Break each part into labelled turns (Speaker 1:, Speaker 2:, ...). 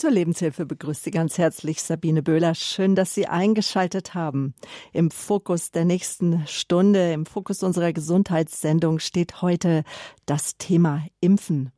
Speaker 1: Zur Lebenshilfe begrüßt Sie ganz herzlich Sabine Böhler. Schön, dass Sie eingeschaltet haben. Im Fokus der nächsten Stunde, im Fokus unserer Gesundheitssendung steht heute das Thema Impfen.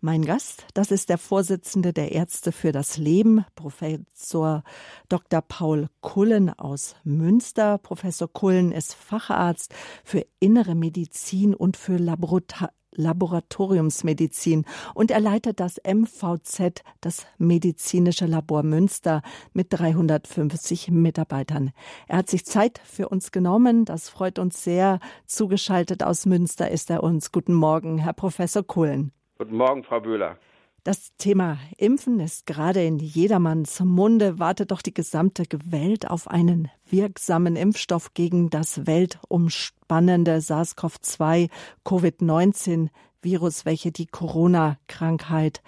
Speaker 1: Mein Gast, das ist der Vorsitzende der Ärzte für das Leben, Professor Dr. Paul Kullen aus Münster. Professor Kullen ist Facharzt für innere Medizin und für Laboratorie Laboratoriumsmedizin und er leitet das MVZ, das medizinische Labor Münster, mit 350 Mitarbeitern. Er hat sich Zeit für uns genommen. Das freut uns sehr. Zugeschaltet aus Münster ist er uns. Guten Morgen, Herr Professor Kohlen.
Speaker 2: Guten Morgen, Frau Böhler.
Speaker 1: Das Thema Impfen ist gerade in jedermanns Munde. Wartet doch die gesamte Welt auf einen wirksamen Impfstoff gegen das weltumspannende SARS-CoV-2 Covid-19 Virus, welche die Corona-Krankheit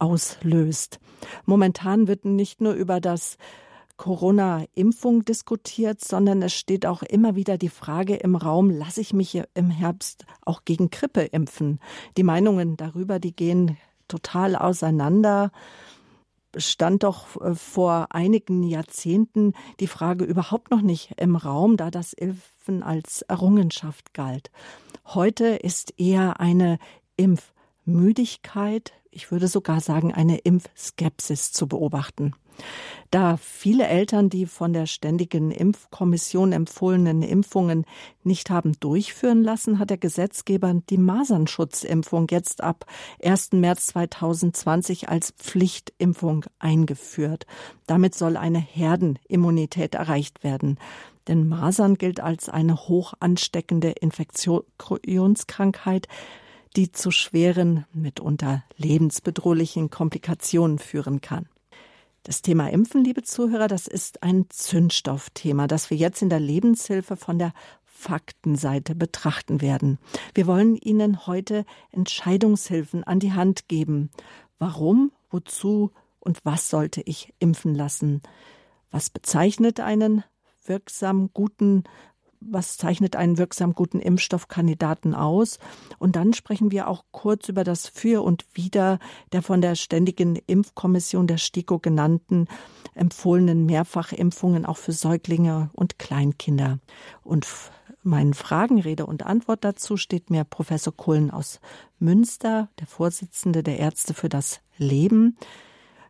Speaker 1: auslöst. Momentan wird nicht nur über das Corona-Impfung diskutiert, sondern es steht auch immer wieder die Frage im Raum, lasse ich mich im Herbst auch gegen Grippe impfen? Die Meinungen darüber, die gehen total auseinander. Stand doch äh, vor einigen Jahrzehnten die Frage überhaupt noch nicht im Raum, da das Impfen als Errungenschaft galt. Heute ist eher eine Impfmüdigkeit, ich würde sogar sagen eine Impfskepsis zu beobachten. Da viele Eltern die von der Ständigen Impfkommission empfohlenen Impfungen nicht haben durchführen lassen, hat der Gesetzgeber die Masernschutzimpfung jetzt ab 1. März 2020 als Pflichtimpfung eingeführt. Damit soll eine Herdenimmunität erreicht werden. Denn Masern gilt als eine hoch ansteckende Infektionskrankheit, die zu schweren, mitunter lebensbedrohlichen Komplikationen führen kann. Das Thema Impfen, liebe Zuhörer, das ist ein Zündstoffthema, das wir jetzt in der Lebenshilfe von der Faktenseite betrachten werden. Wir wollen Ihnen heute Entscheidungshilfen an die Hand geben. Warum, wozu und was sollte ich impfen lassen? Was bezeichnet einen wirksam guten was zeichnet einen wirksam guten Impfstoffkandidaten aus? Und dann sprechen wir auch kurz über das Für und Wider der von der Ständigen Impfkommission der STIKO genannten empfohlenen Mehrfachimpfungen auch für Säuglinge und Kleinkinder. Und meinen Fragen, Rede und Antwort dazu steht mir Professor Kohlen aus Münster, der Vorsitzende der Ärzte für das Leben.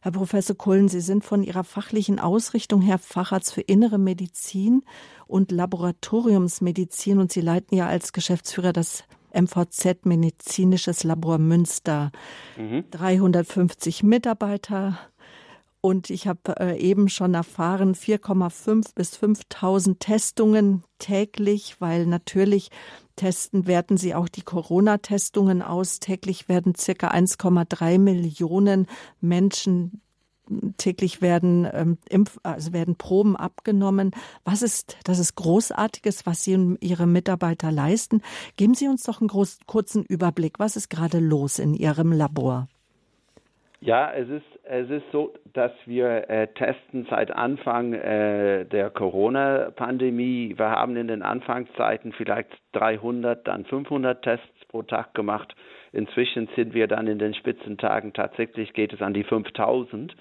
Speaker 1: Herr Professor Kullen, Sie sind von Ihrer fachlichen Ausrichtung her Facharzt für innere Medizin und Laboratoriumsmedizin und Sie leiten ja als Geschäftsführer das MVZ Medizinisches Labor Münster. Mhm. 350 Mitarbeiter, und ich habe äh, eben schon erfahren, 4,5 bis 5.000 Testungen täglich, weil natürlich testen werden sie auch die Corona-Testungen aus. Täglich werden circa 1,3 Millionen Menschen täglich werden ähm, Impf also werden Proben abgenommen. Was ist das ist großartiges, was Sie und Ihre Mitarbeiter leisten. Geben Sie uns doch einen großen, kurzen Überblick. Was ist gerade los in Ihrem Labor?
Speaker 2: Ja, es ist, es ist so, dass wir äh, testen seit Anfang äh, der Corona-Pandemie. Wir haben in den Anfangszeiten vielleicht 300, dann 500 Tests pro Tag gemacht. Inzwischen sind wir dann in den Spitzentagen tatsächlich geht es an die 5000.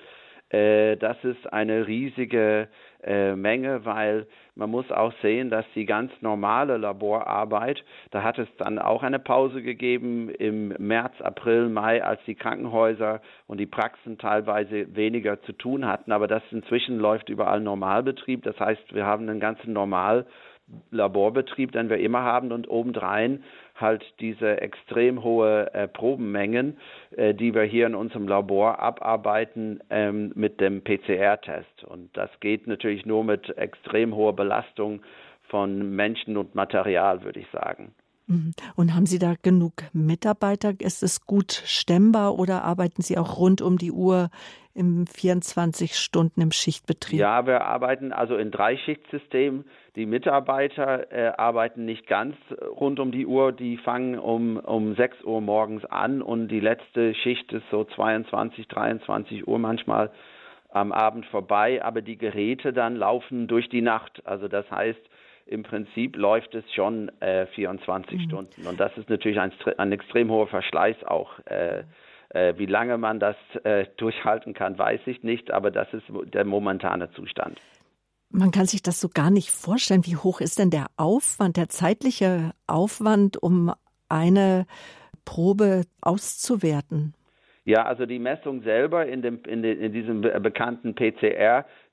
Speaker 2: Äh, das ist eine riesige äh, Menge, weil man muss auch sehen, dass die ganz normale Laborarbeit, da hat es dann auch eine Pause gegeben im März, April, Mai, als die Krankenhäuser und die Praxen teilweise weniger zu tun hatten. Aber das inzwischen läuft überall Normalbetrieb. Das heißt, wir haben einen ganzen Normal Laborbetrieb, den wir immer haben und obendrein halt diese extrem hohe äh, Probenmengen, äh, die wir hier in unserem Labor abarbeiten ähm, mit dem PCR-Test. Und das geht natürlich nur mit extrem hoher Belastung von Menschen und Material, würde ich sagen.
Speaker 1: Mhm. Und haben Sie da genug Mitarbeiter? Ist es gut stemmbar oder arbeiten Sie auch rund um die Uhr im 24 Stunden im Schichtbetrieb?
Speaker 2: Ja, wir arbeiten also in Dreischichtsystem. Die Mitarbeiter äh, arbeiten nicht ganz rund um die Uhr. Die fangen um, um 6 Uhr morgens an und die letzte Schicht ist so 22, 23 Uhr manchmal am Abend vorbei. Aber die Geräte dann laufen durch die Nacht. Also das heißt, im Prinzip läuft es schon äh, 24 mhm. Stunden. Und das ist natürlich ein, ein, extrem hoher Verschleiß auch. Äh, Äh, wie lange man das äh, durchhalten kann, weiß ich nicht, aber das ist der momentane Zustand.
Speaker 1: Man kann sich das so gar nicht vorstellen. Wie hoch ist denn der Aufwand, der zeitliche Aufwand, um eine Probe auszuwerten?
Speaker 2: Ja, also die Messung selber in, dem, in, de, in diesem bekannten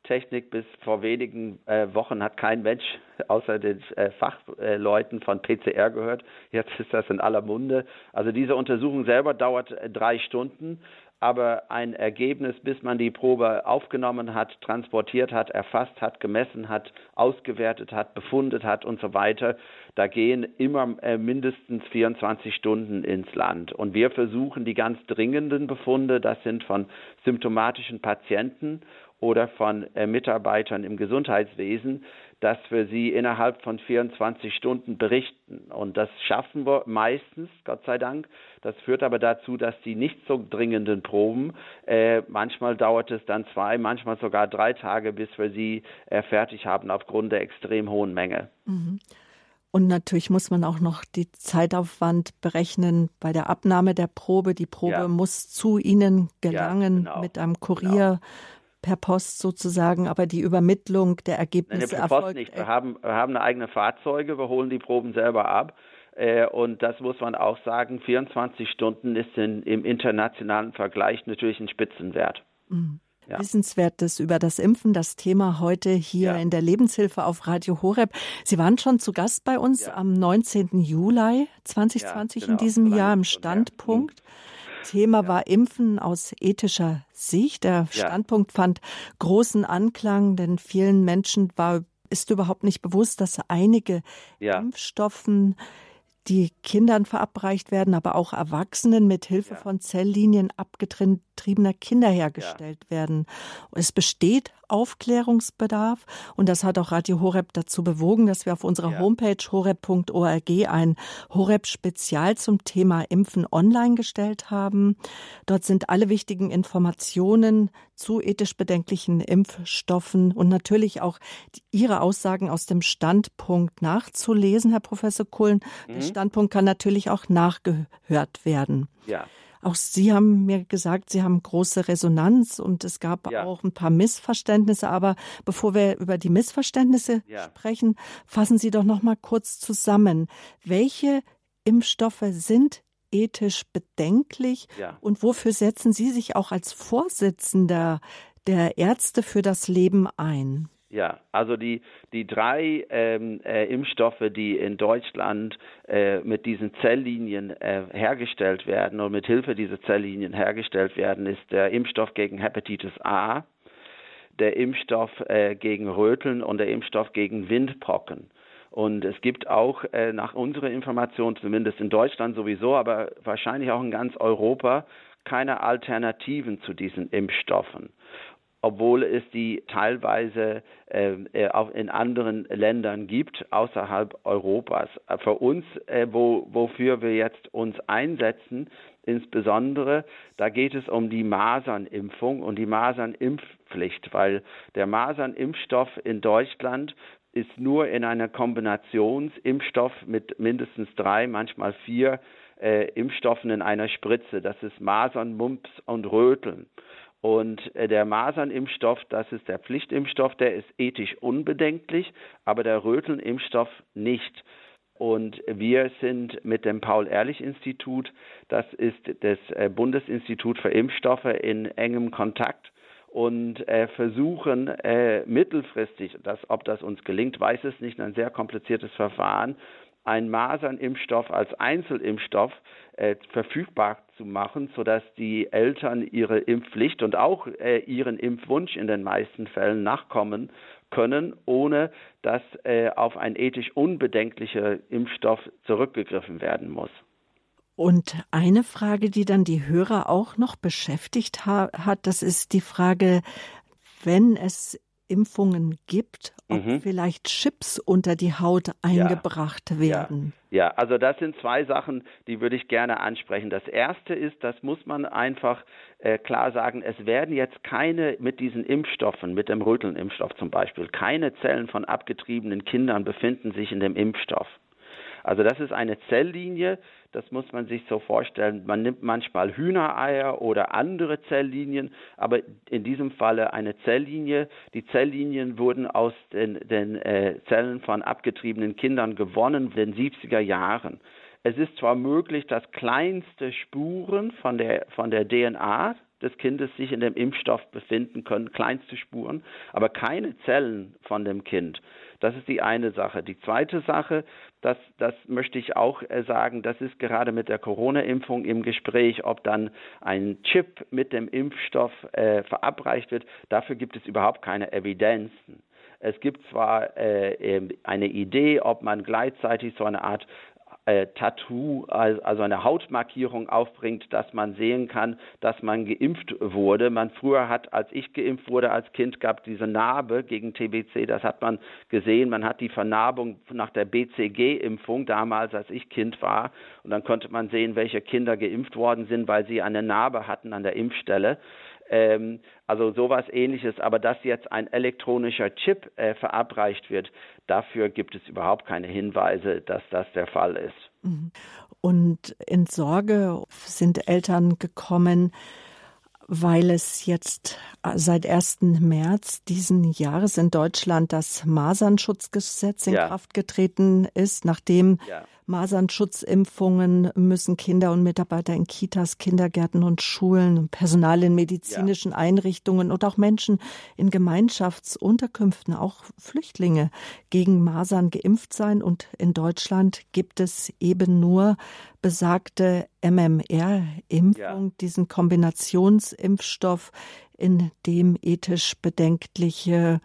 Speaker 2: PCR-Technik bis vor wenigen äh, Wochen hat kein Mensch außer den äh, Fachleuten von PCR gehört. Jetzt ist das in aller Munde. Also diese Untersuchung selber dauert äh, drei Stunden aber ein Ergebnis, bis man die Probe aufgenommen hat, transportiert hat, erfasst hat, gemessen hat, ausgewertet hat, befundet hat und so weiter, da gehen immer äh, mindestens 24 Stunden ins Land. Und wir versuchen die ganz dringenden Befunde, das sind von symptomatischen Patienten oder von äh, Mitarbeitern im Gesundheitswesen, dass wir sie innerhalb von 24 Stunden berichten. Und das schaffen wir meistens, Gott sei Dank. Das führt aber dazu, dass die nicht so dringenden Proben, äh, manchmal dauert es dann zwei, manchmal sogar drei Tage, bis wir sie äh, fertig haben aufgrund der extrem hohen Menge.
Speaker 1: Mhm. Und natürlich muss man auch noch die Zeitaufwand berechnen bei der Abnahme der Probe. Die Probe ja. muss zu Ihnen gelangen ja, genau, mit einem Kurier. Genau per Post sozusagen, aber die Übermittlung der Ergebnisse
Speaker 2: Nein, per Post nicht. Wir haben, wir haben eine eigene Fahrzeuge, wir holen die Proben selber ab. Äh, und das muss man auch sagen, 24 Stunden ist in, im internationalen Vergleich natürlich ein Spitzenwert.
Speaker 1: Mhm. Ja. Wissenswertes über das Impfen, das Thema heute hier ja. in der Lebenshilfe auf Radio Horeb. Sie waren schon zu Gast bei uns ja. am 19. Juli 2020 genau. in diesem Jahr im Standpunkt. Mhm. Thema war Impfen aus ethischer Sicht. Der Standpunkt fand großen Anklang, denn vielen Menschen war, ist überhaupt nicht bewusst, dass einige ja. Impfstoffen die Kindern verabreicht werden, aber auch Erwachsenen mit Hilfe ja. von Zelllinien abgetriebener Kinder hergestellt ja. werden. Es besteht Aufklärungsbedarf und das hat auch Radio Horeb dazu bewogen, dass wir auf unserer ja. Homepage horeb.org ein Horeb-Spezial zum Thema Impfen online gestellt haben. Dort sind alle wichtigen Informationen zu ethisch bedenklichen Impfstoffen und natürlich auch Ihre Aussagen aus dem Standpunkt nachzulesen, Herr Professor Kohlen. Mhm. Der Standpunkt kann natürlich auch nachgehört werden. Ja. Auch Sie haben mir gesagt, Sie haben große Resonanz und es gab ja. auch ein paar Missverständnisse. Aber bevor wir über die Missverständnisse ja. sprechen, fassen Sie doch noch mal kurz zusammen. Welche Impfstoffe sind ethisch bedenklich ja. und wofür setzen Sie sich auch als Vorsitzender der Ärzte für das Leben ein?
Speaker 2: Ja, also die, die drei ähm, äh, Impfstoffe, die in Deutschland äh, mit diesen Zelllinien äh, hergestellt werden und mit Hilfe dieser Zelllinien hergestellt werden, ist der Impfstoff gegen Hepatitis A, der Impfstoff äh, gegen Röteln und der Impfstoff gegen Windpocken. Und es gibt auch äh, nach unserer Information, zumindest in Deutschland sowieso, aber wahrscheinlich auch in ganz Europa, keine Alternativen zu diesen Impfstoffen obwohl es die teilweise äh, äh, auch in anderen Ländern gibt außerhalb Europas. Für uns, äh, wo, wofür wir jetzt uns einsetzen, insbesondere, da geht es um die Masernimpfung und die Masernimpfpflicht, weil der Masernimpfstoff in Deutschland ist nur in einer Kombinationsimpfstoff mit mindestens drei, manchmal vier äh, Impfstoffen in einer Spritze. Das ist Masern, Mumps und Röteln. Und äh, der Masernimpfstoff, das ist der Pflichtimpfstoff, der ist ethisch unbedenklich, aber der Rötelnimpfstoff nicht. Und wir sind mit dem Paul-Ehrlich-Institut, das ist das äh, Bundesinstitut für Impfstoffe, in engem Kontakt und äh, versuchen mittelfristig, das, ob das uns gelingt, weiß es nicht, ein sehr kompliziertes Verfahren, einen Masernimpfstoff als Einzelimpfstoff äh, verfügbar zu machen, sodass die Eltern ihre Impfpflicht und auch äh, ihren Impfwunsch in den meisten Fällen nachkommen können, ohne dass äh, auf ein ethisch unbedenklicher Impfstoff zurückgegriffen werden muss.
Speaker 1: Und eine Frage, die dann die Hörer auch noch beschäftigt ha hat, das ist die Frage, wenn es Impfungen gibt, ob mhm. vielleicht Chips unter die Haut eingebracht ja. werden.
Speaker 2: Ja. ja, also das sind zwei Sachen, die würde ich gerne ansprechen. Das erste ist, das muss man einfach äh, klar sagen, es werden jetzt keine mit diesen Impfstoffen, mit dem Rötelnimpfstoff zum Beispiel, keine Zellen von abgetriebenen Kindern befinden sich in dem Impfstoff. Also das ist eine Zelllinie, das muss man sich so vorstellen. Man nimmt manchmal Hühnereier oder andere Zelllinien, aber in diesem Falle eine Zelllinie. Die Zelllinien wurden aus den, den äh, Zellen von abgetriebenen Kindern gewonnen in den 70er Jahren. Es ist zwar möglich, dass kleinste Spuren von der, von der DNA des Kindes sich in dem Impfstoff befinden können, kleinste Spuren, aber keine Zellen von dem Kind. Das ist die eine Sache. Die zweite Sache, das, das möchte ich auch äh, sagen, das ist gerade mit der Corona-Impfung im Gespräch, ob dann ein Chip mit dem Impfstoff äh, verabreicht wird. Dafür gibt es überhaupt keine Evidenzen. Es gibt zwar äh, eine Idee, ob man gleichzeitig so eine Art äh, Tattoo, also eine Hautmarkierung aufbringt, dass man sehen kann, dass man geimpft wurde. Man früher hat, als ich geimpft wurde als Kind, gab diese Narbe gegen TBC, das hat man gesehen. Man hat die Vernarbung nach der BCG-Impfung damals, als ich Kind war. Und dann konnte man sehen, welche Kinder geimpft worden sind, weil sie eine Narbe hatten an der Impfstelle. Ähm, also sowas ähnliches, aber dass jetzt ein elektronischer Chip äh, verabreicht wird, dafür gibt es überhaupt keine Hinweise, dass das der Fall ist. Mhm.
Speaker 1: Und in Sorge sind Eltern gekommen, weil es jetzt äh, seit 1. März diesen Jahres in Deutschland das Masernschutzgesetz in ja. Kraft getreten ist, nachdem ja. Masernschutzimpfungen müssen Kinder und Mitarbeiter in Kitas, Kindergärten und Schulen, Personal in medizinischen ja. Einrichtungen und auch Menschen in Gemeinschaftsunterkünften, auch Flüchtlinge, gegen Masern geimpft sein. Und in Deutschland gibt es eben nur besagte MMR-Impfung, ja. diesen Kombinationsimpfstoff, in dem ethisch bedenkliche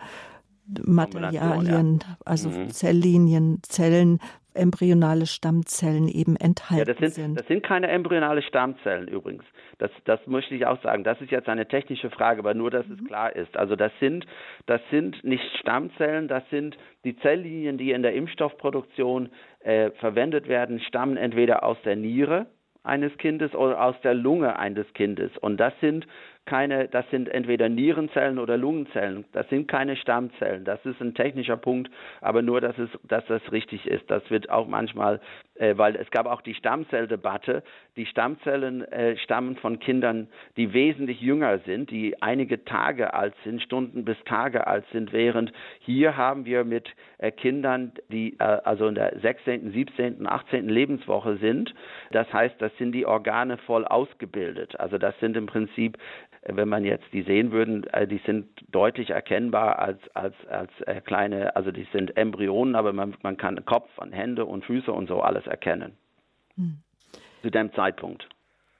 Speaker 1: Materialien, also mhm. Zelllinien, Zellen embryonale Stammzellen eben enthalten ja,
Speaker 2: das sind,
Speaker 1: sind.
Speaker 2: Das sind keine embryonale Stammzellen übrigens. Das, das möchte ich auch sagen. Das ist jetzt eine technische Frage, aber nur, dass mhm. es klar ist. Also das sind, das sind nicht Stammzellen, das sind die Zelllinien, die in der Impfstoffproduktion äh, verwendet werden, stammen entweder aus der Niere eines Kindes oder aus der Lunge eines Kindes. Und das sind keine, das sind entweder Nierenzellen oder Lungenzellen. Das sind keine Stammzellen. Das ist ein technischer Punkt, aber nur, dass es, dass das richtig ist. Das wird auch manchmal, äh, weil es gab auch die Stammzelldebatte. Die Stammzellen äh, stammen von Kindern, die wesentlich jünger sind, die einige Tage alt sind, Stunden bis Tage alt sind, während hier haben wir mit äh, Kindern, die äh, also in der 16., 17., 18. Lebenswoche sind. Das heißt, das sind die Organe voll ausgebildet. Also das sind im Prinzip wenn man jetzt die sehen würden, äh, die sind deutlich erkennbar als, als, als äh, kleine, also die sind Embryonen, aber man, man kann Kopf und Hände und Füße und so alles erkennen. Hm. Zu dem Zeitpunkt.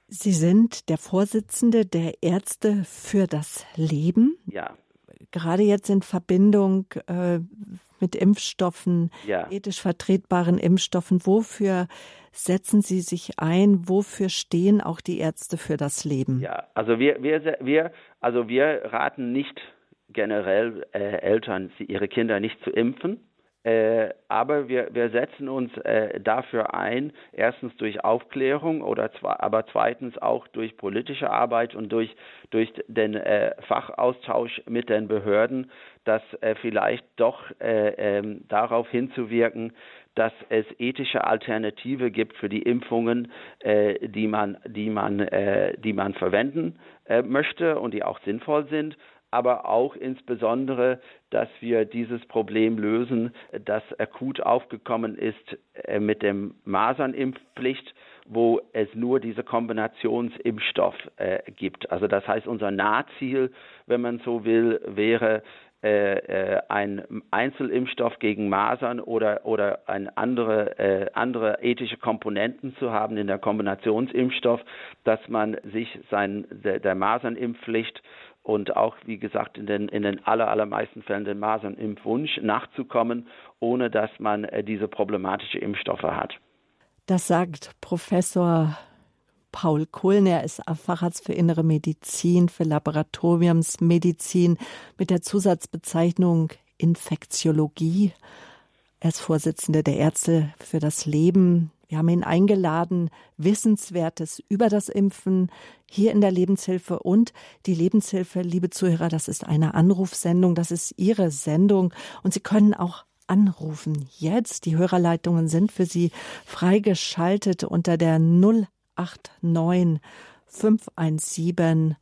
Speaker 1: Sie sind der Vorsitzende der Ärzte für das Leben.
Speaker 2: Ja.
Speaker 1: Gerade jetzt in Verbindung äh, mit Impfstoffen, ja. ethisch vertretbaren Impfstoffen. Wofür setzen Sie sich ein? Wofür stehen auch die Ärzte für das Leben?
Speaker 2: Ja, also wir, wir, wir, also wir raten nicht generell äh, Eltern, ihre Kinder nicht zu impfen. Äh, aber wir, wir setzen uns äh, dafür ein, erstens durch Aufklärung oder zwar, aber zweitens auch durch politische Arbeit und durch, durch den äh, Fachaustausch mit den Behörden, dass äh, vielleicht doch äh, ähm, darauf hinzuwirken, dass es ethische Alternative gibt für die Impfungen, äh, die man, die man, äh, die man verwenden äh, möchte und die auch sinnvoll sind aber auch insbesondere, dass wir dieses Problem lösen, das akut aufgekommen ist äh, mit dem Masernimpfpflicht, wo es nur diese Kombinationsimpfstoff äh, gibt. Also das heißt, unser Nahziel, wenn man so will, wäre äh, ein Einzelimpfstoff gegen Masern oder, oder ein andere, äh, andere ethische Komponenten zu haben in der Kombinationsimpfstoff, dass man sich sein, der, der Masernimpfpflicht und auch, wie gesagt, in den, in den aller, allermeisten Fällen den Masernimpfwunsch nachzukommen, ohne dass man äh, diese problematische Impfstoffe hat.
Speaker 1: Das sagt Professor Paul Kohlen. Er ist Facharzt für Innere Medizin, für Laboratoriumsmedizin mit der Zusatzbezeichnung Infektiologie. Er ist Vorsitzender der Ärzte für das Leben. Wir haben ihn eingeladen, Wissenswertes über das Impfen hier in der Lebenshilfe. Und die Lebenshilfe, liebe Zuhörer, das ist eine Anrufsendung, das ist Ihre Sendung. Und Sie können auch anrufen. Jetzt, die Hörerleitungen sind für Sie freigeschaltet unter der 089 517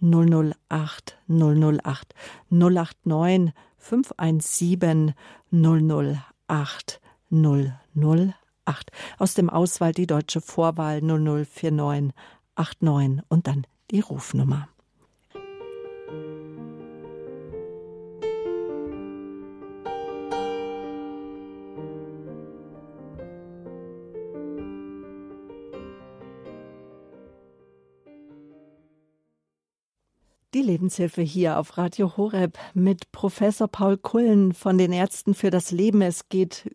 Speaker 1: 008 008 089 517 008 008 aus dem Auswahl die deutsche Vorwahl 0049 89 und dann die Rufnummer. Die Lebenshilfe hier auf Radio Horeb mit Professor Paul Kullen von den Ärzten für das Leben. Es geht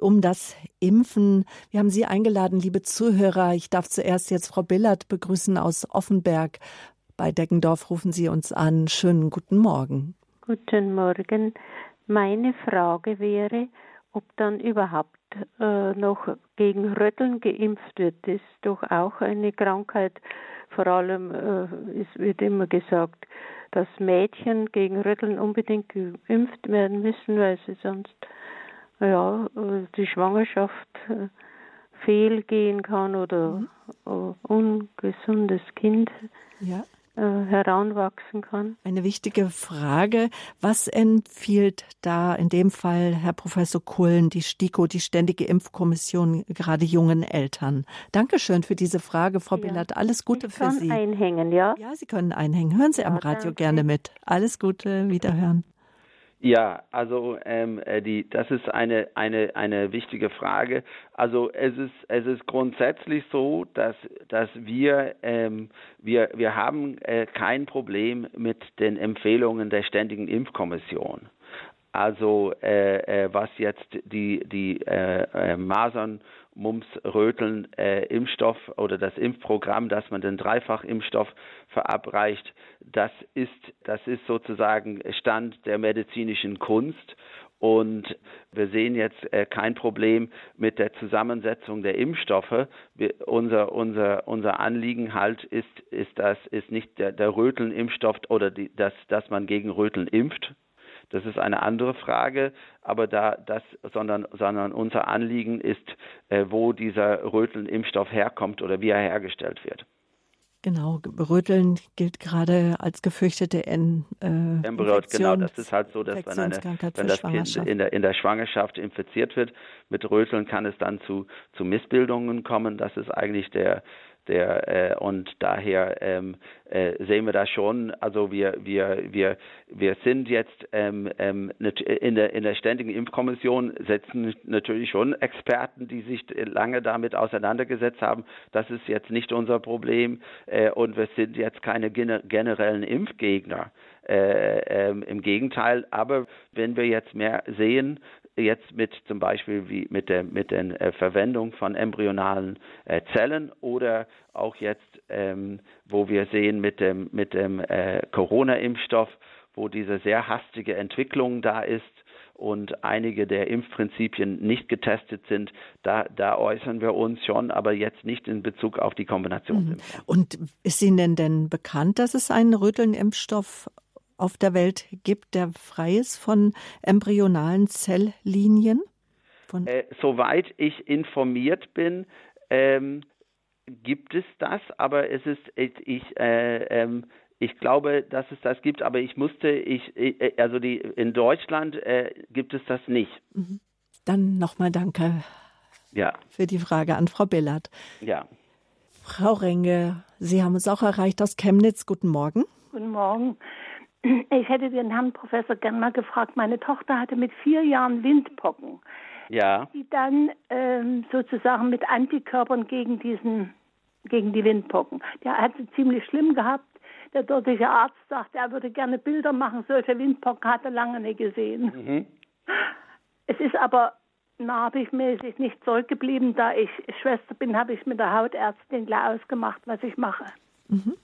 Speaker 1: um das Impfen. Wir haben Sie eingeladen, liebe Zuhörer. Ich darf zuerst jetzt Frau Billert begrüßen aus Offenberg. Bei Deggendorf rufen Sie uns an. Schönen guten Morgen.
Speaker 3: Guten Morgen. Meine Frage wäre, ob dann überhaupt äh, noch gegen Rötteln geimpft wird. Das ist doch auch eine Krankheit, vor allem äh, es wird immer gesagt, dass Mädchen gegen Rütteln unbedingt geimpft werden müssen, weil sie sonst ja, äh, die Schwangerschaft äh, fehlgehen kann oder mhm. Äh, ungesundes Kind. Ja. Heranwachsen kann.
Speaker 1: Eine wichtige Frage. Was empfiehlt da in dem Fall Herr Professor Kohlen, die STIKO, die Ständige Impfkommission, gerade jungen Eltern? Dankeschön für diese Frage, Frau ja. Billert. Alles Gute
Speaker 3: ich
Speaker 1: für Sie.
Speaker 3: einhängen, ja?
Speaker 1: Ja, Sie können einhängen. Hören Sie ja, am Radio danke. gerne mit. Alles Gute, wiederhören.
Speaker 2: Ja, also ähm, äh, die, das ist eine, eine, eine wichtige Frage. Also es ist, es ist grundsätzlich so, dass, dass wir, ähm, wir, wir haben äh, kein Problem mit den Empfehlungen der Ständigen Impfkommission. Also äh, äh, was jetzt die, die äh, äh Masern Mumps, Röteln, äh, Impfstoff oder das Impfprogramm, dass man den Dreifachimpfstoff verabreicht, das ist, das ist sozusagen Stand der medizinischen Kunst. Und wir sehen jetzt äh, kein Problem mit der Zusammensetzung der Impfstoffe. Wir, unser, unser, unser Anliegen halt ist, ist, das, ist nicht der, der Röteln-Impfstoff oder die, dass, dass man gegen Röteln impft, das ist eine andere Frage, aber da das, sondern, sondern unser Anliegen ist, äh, wo dieser Röteln-Impfstoff herkommt oder wie er hergestellt wird.
Speaker 1: Genau, Röteln gilt gerade als gefürchtete en, äh, Embryo,
Speaker 2: genau, das ist halt so, dass wenn, eine, wenn das Kind in der, in der Schwangerschaft infiziert wird mit Röteln, kann es dann zu, zu Missbildungen kommen. Das ist eigentlich der, der, äh, und daher ähm, äh, sehen wir das schon. Also wir, wir, wir, wir sind jetzt ähm, ähm, in, der, in der ständigen Impfkommission setzen natürlich schon Experten, die sich lange damit auseinandergesetzt haben. Das ist jetzt nicht unser Problem äh, und wir sind jetzt keine generellen Impfgegner. Äh, ähm, Im Gegenteil, aber wenn wir jetzt mehr sehen, jetzt mit zum Beispiel wie mit der mit der äh, Verwendung von embryonalen äh, Zellen oder auch jetzt, ähm, wo wir sehen mit dem mit dem äh, Corona-Impfstoff, wo diese sehr hastige Entwicklung da ist und einige der Impfprinzipien nicht getestet sind, da, da äußern wir uns schon, aber jetzt nicht in Bezug auf die Kombinationsimpfung.
Speaker 1: Mhm. Und ist Ihnen denn bekannt, dass es einen Röteln-Impfstoff auf der Welt gibt, der frei ist von embryonalen Zelllinien?
Speaker 2: Äh, soweit ich informiert bin, ähm, gibt es das, aber es ist, ich, äh, ähm, ich glaube, dass es das gibt, aber ich musste, ich, äh, also die, in Deutschland äh, gibt es das nicht. Mhm.
Speaker 1: Dann nochmal danke ja. für die Frage an Frau Billert.
Speaker 2: Ja.
Speaker 1: Frau Renge, Sie haben uns auch erreicht aus Chemnitz. Guten Morgen.
Speaker 4: Guten Morgen. Ich hätte den Herrn Professor gern mal gefragt. Meine Tochter hatte mit vier Jahren Windpocken.
Speaker 2: Ja.
Speaker 4: Die dann ähm, sozusagen mit Antikörpern gegen diesen, gegen die Windpocken. Der hat sie ziemlich schlimm gehabt. Der dortige Arzt sagte, er würde gerne Bilder machen. Solche Windpocken hat er lange nicht gesehen. Mhm. Es ist aber narbigmäßig nicht zurückgeblieben. Da ich Schwester bin, habe ich mit der Hautärztin gleich ausgemacht, was ich mache.
Speaker 1: Mhm.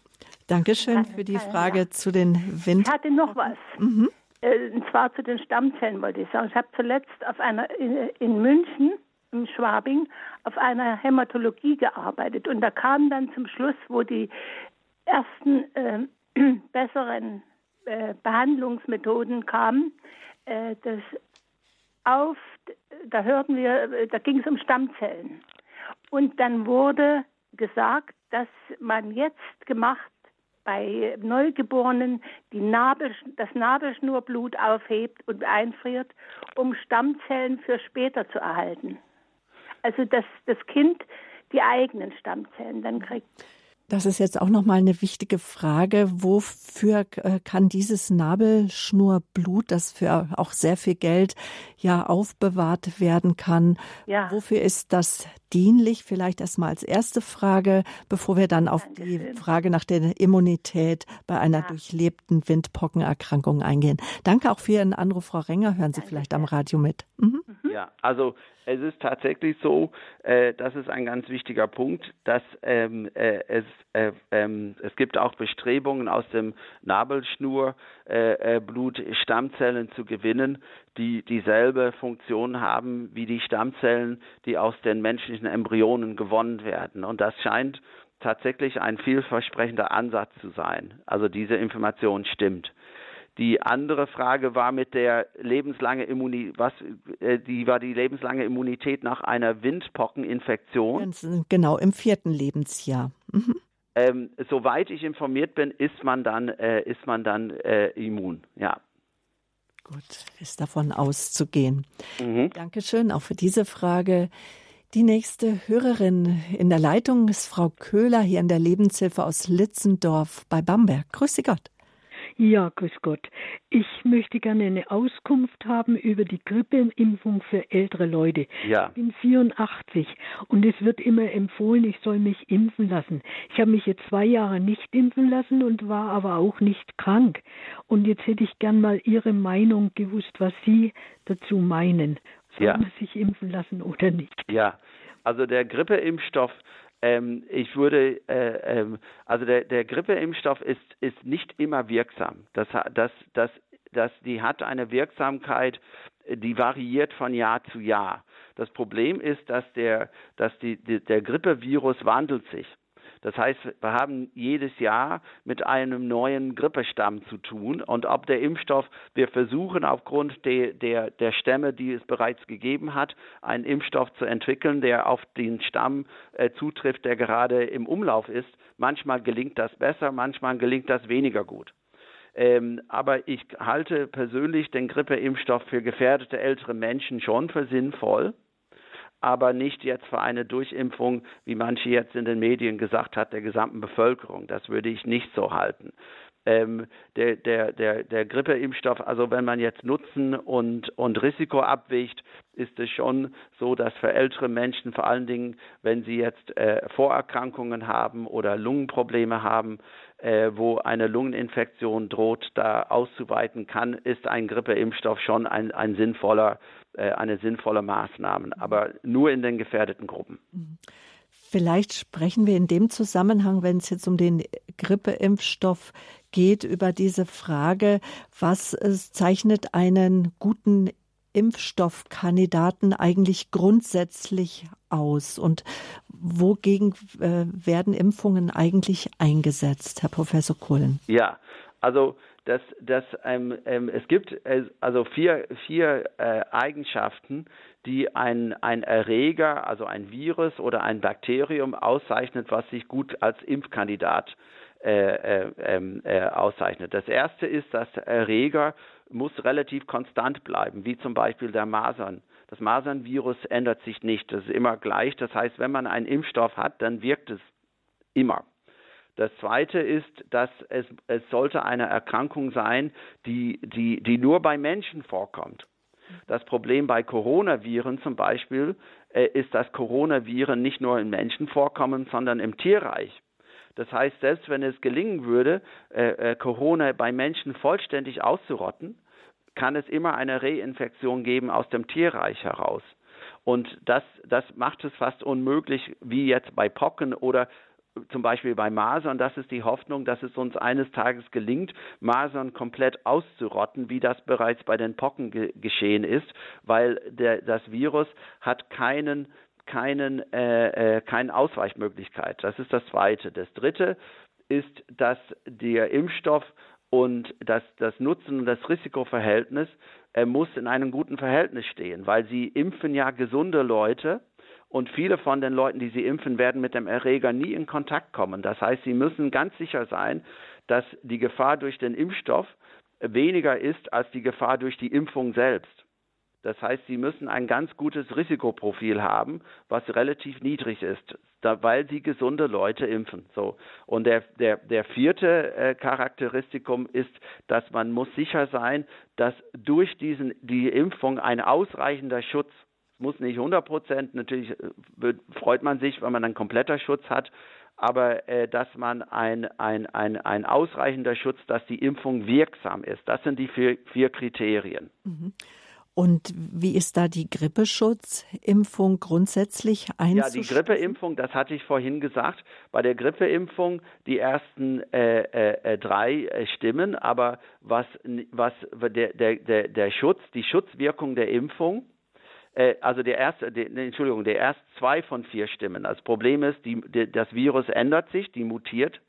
Speaker 1: Dankeschön für die Frage zu den Wind.
Speaker 4: Ich hatte noch was. Mhm. Äh, und zwar zu den Stammzellen wollte ich sagen. Ich habe zuletzt auf einer in, München in Schwabing auf einer Hämatologie gearbeitet und da kam dann zum Schluss, wo die ersten äh, besseren äh, Behandlungsmethoden kamen, äh, dass auf, da hörten wir, da ging es um Stammzellen. Und dann wurde gesagt, dass man jetzt gemacht bei Neugeborenen die Nabel, das Nabelschnurblut aufhebt und einfriert, um Stammzellen für später zu erhalten. Also dass das Kind die eigenen Stammzellen dann kriegt.
Speaker 1: Das ist jetzt auch noch mal eine wichtige Frage. Wofür äh, kann dieses Nabelschnurblut, das für auch sehr viel Geld ja aufbewahrt werden kann, ja. wofür ist das dienlich? Vielleicht erstmal als erste Frage, bevor wir dann auf Dankeschön. die Frage nach der Immunität bei einer ja. durchlebten Windpockenerkrankung eingehen. Danke auch für Ihren Anruf, Frau Renger. Hören Sie Danke. vielleicht am Radio mit.
Speaker 2: Mhm. Ja, also es ist tatsächlich so, äh, das ist ein ganz wichtiger Punkt, dass ähm, äh, es, äh, ähm, es gibt auch Bestrebungen aus dem Nabelschnurblut äh, äh, Stammzellen zu gewinnen, die dieselbe Funktion haben wie die Stammzellen, die aus den menschlichen Embryonen gewonnen werden. Und das scheint tatsächlich ein vielversprechender Ansatz zu sein. Also diese Information stimmt. Die andere Frage war mit der lebenslange Immunität, was, äh, die war die lebenslange Immunität nach einer Windpockeninfektion.
Speaker 1: Genau, im vierten Lebensjahr. Mhm.
Speaker 2: Ähm, soweit ich informiert bin, ist man dann, äh, ist man dann äh, immun, ja.
Speaker 1: Gut, ist davon auszugehen. Mhm. Dankeschön auch für diese Frage. Die nächste Hörerin in der Leitung ist Frau Köhler hier in der Lebenshilfe aus Litzendorf bei Bamberg. Grüße Gott.
Speaker 5: Ja, grüß Gott. Ich möchte gerne eine Auskunft haben über die Grippeimpfung für ältere Leute. Ja. Ich bin 84 und es wird immer empfohlen, ich soll mich impfen lassen. Ich habe mich jetzt zwei Jahre nicht impfen lassen und war aber auch nicht krank. Und jetzt hätte ich gern mal Ihre Meinung gewusst, was Sie dazu meinen. Soll ja. man sich impfen lassen oder nicht?
Speaker 2: Ja, also der Grippeimpfstoff ähm, ich würde, äh, ähm, also der, der Grippeimpfstoff ist, ist nicht immer wirksam. Das, das, das, das, die hat eine Wirksamkeit, die variiert von Jahr zu Jahr. Das Problem ist, dass der, dass die, die der Grippevirus wandelt sich. Das heißt, wir haben jedes Jahr mit einem neuen Grippestamm zu tun und ob der Impfstoff, wir versuchen aufgrund der, der, der Stämme, die es bereits gegeben hat, einen Impfstoff zu entwickeln, der auf den Stamm äh, zutrifft, der gerade im Umlauf ist. Manchmal gelingt das besser, manchmal gelingt das weniger gut. Ähm, aber ich halte persönlich den Grippeimpfstoff für gefährdete ältere Menschen schon für sinnvoll aber nicht jetzt für eine Durchimpfung, wie manche jetzt in den Medien gesagt hat, der gesamten Bevölkerung. Das würde ich nicht so halten. Ähm, der, der, der, der Grippeimpfstoff, also wenn man jetzt Nutzen und, und Risiko abwägt, ist es schon so, dass für ältere Menschen, vor allen Dingen, wenn sie jetzt äh, Vorerkrankungen haben oder Lungenprobleme haben, äh, wo eine Lungeninfektion droht, da auszuweiten kann, ist ein Grippeimpfstoff schon ein, ein sinnvoller äh, eine sinnvolle Maßnahme, aber nur in den gefährdeten Gruppen.
Speaker 1: Vielleicht sprechen wir in dem Zusammenhang, wenn es jetzt um den Grippeimpfstoff geht, über diese Frage, was zeichnet einen guten Impfstoffkandidaten eigentlich grundsätzlich aus und wogegen äh, werden Impfungen eigentlich eingesetzt, Herr Professor Kohlen?
Speaker 2: Ja, also dass, dass ähm, ähm, es gibt äh, also vier, vier äh, Eigenschaften, die ein, ein Erreger, also ein Virus oder ein Bakterium auszeichnet, was sich gut als Impfkandidat äh, äh, ähm, äh, auszeichnet. Das erste ist, dass der Erreger muss relativ konstant bleiben, wie zum Beispiel der Masern. Das Masernvirus ändert sich nicht, das ist immer gleich. Das heißt, wenn man einen Impfstoff hat, dann wirkt es immer. Das zweite ist, dass es, es sollte eine Erkrankung sein, die, die, die nur bei Menschen vorkommt. Das Problem bei Coronaviren zum Beispiel äh, ist, dass Coronaviren nicht nur in Menschen vorkommen, sondern im Tierreich. Das heißt, selbst wenn es gelingen würde, äh, äh, Corona bei Menschen vollständig auszurotten, kann es immer eine Reinfektion geben aus dem Tierreich heraus. Und das, das macht es fast unmöglich, wie jetzt bei Pocken oder zum Beispiel bei Masern, das ist die Hoffnung, dass es uns eines Tages gelingt, Masern komplett auszurotten, wie das bereits bei den Pocken ge geschehen ist, weil der, das Virus hat keinen keinen äh, äh, keine Ausweichmöglichkeit. Das ist das Zweite. Das Dritte ist, dass der Impfstoff Und das, das Nutzen und das Risikoverhältnis äh, muss in einem guten Verhältnis stehen, weil sie impfen ja gesunde Leute und viele von den Leuten, die sie impfen, werden mit dem Erreger nie in Kontakt kommen. Das heißt, sie müssen ganz sicher sein, dass die Gefahr durch den Impfstoff weniger ist als die Gefahr durch die Impfung selbst. Das heißt, sie müssen ein ganz gutes Risikoprofil haben, was relativ niedrig ist, da, weil sie gesunde Leute impfen. So. Und der, der, der vierte äh, Charakteristikum ist, dass man muss sicher sein, dass durch diesen, die Impfung ein ausreichender Schutz muss nicht 100 Prozent, natürlich äh, freut man sich, wenn man einen kompletter Schutz hat, aber äh, dass man ein, ein, ein, ein ausreichender Schutz, dass die Impfung wirksam ist. Das sind die vier, vier Kriterien.
Speaker 1: Mhm. Und wie ist da die Grippeschutzimpfung grundsätzlich einzuschätzen?
Speaker 2: Ja, die Grippeimpfung, das hatte ich vorhin gesagt. Bei der Grippeimpfung die ersten äh, äh, äh drei äh, stimmen, aber was, was der, der, der, der Schutz, die Schutzwirkung der Impfung, äh, also der erste, die, Entschuldigung, der erst zwei von vier Stimmen. Das Problem ist, die, das Virus ändert sich, die mutiert,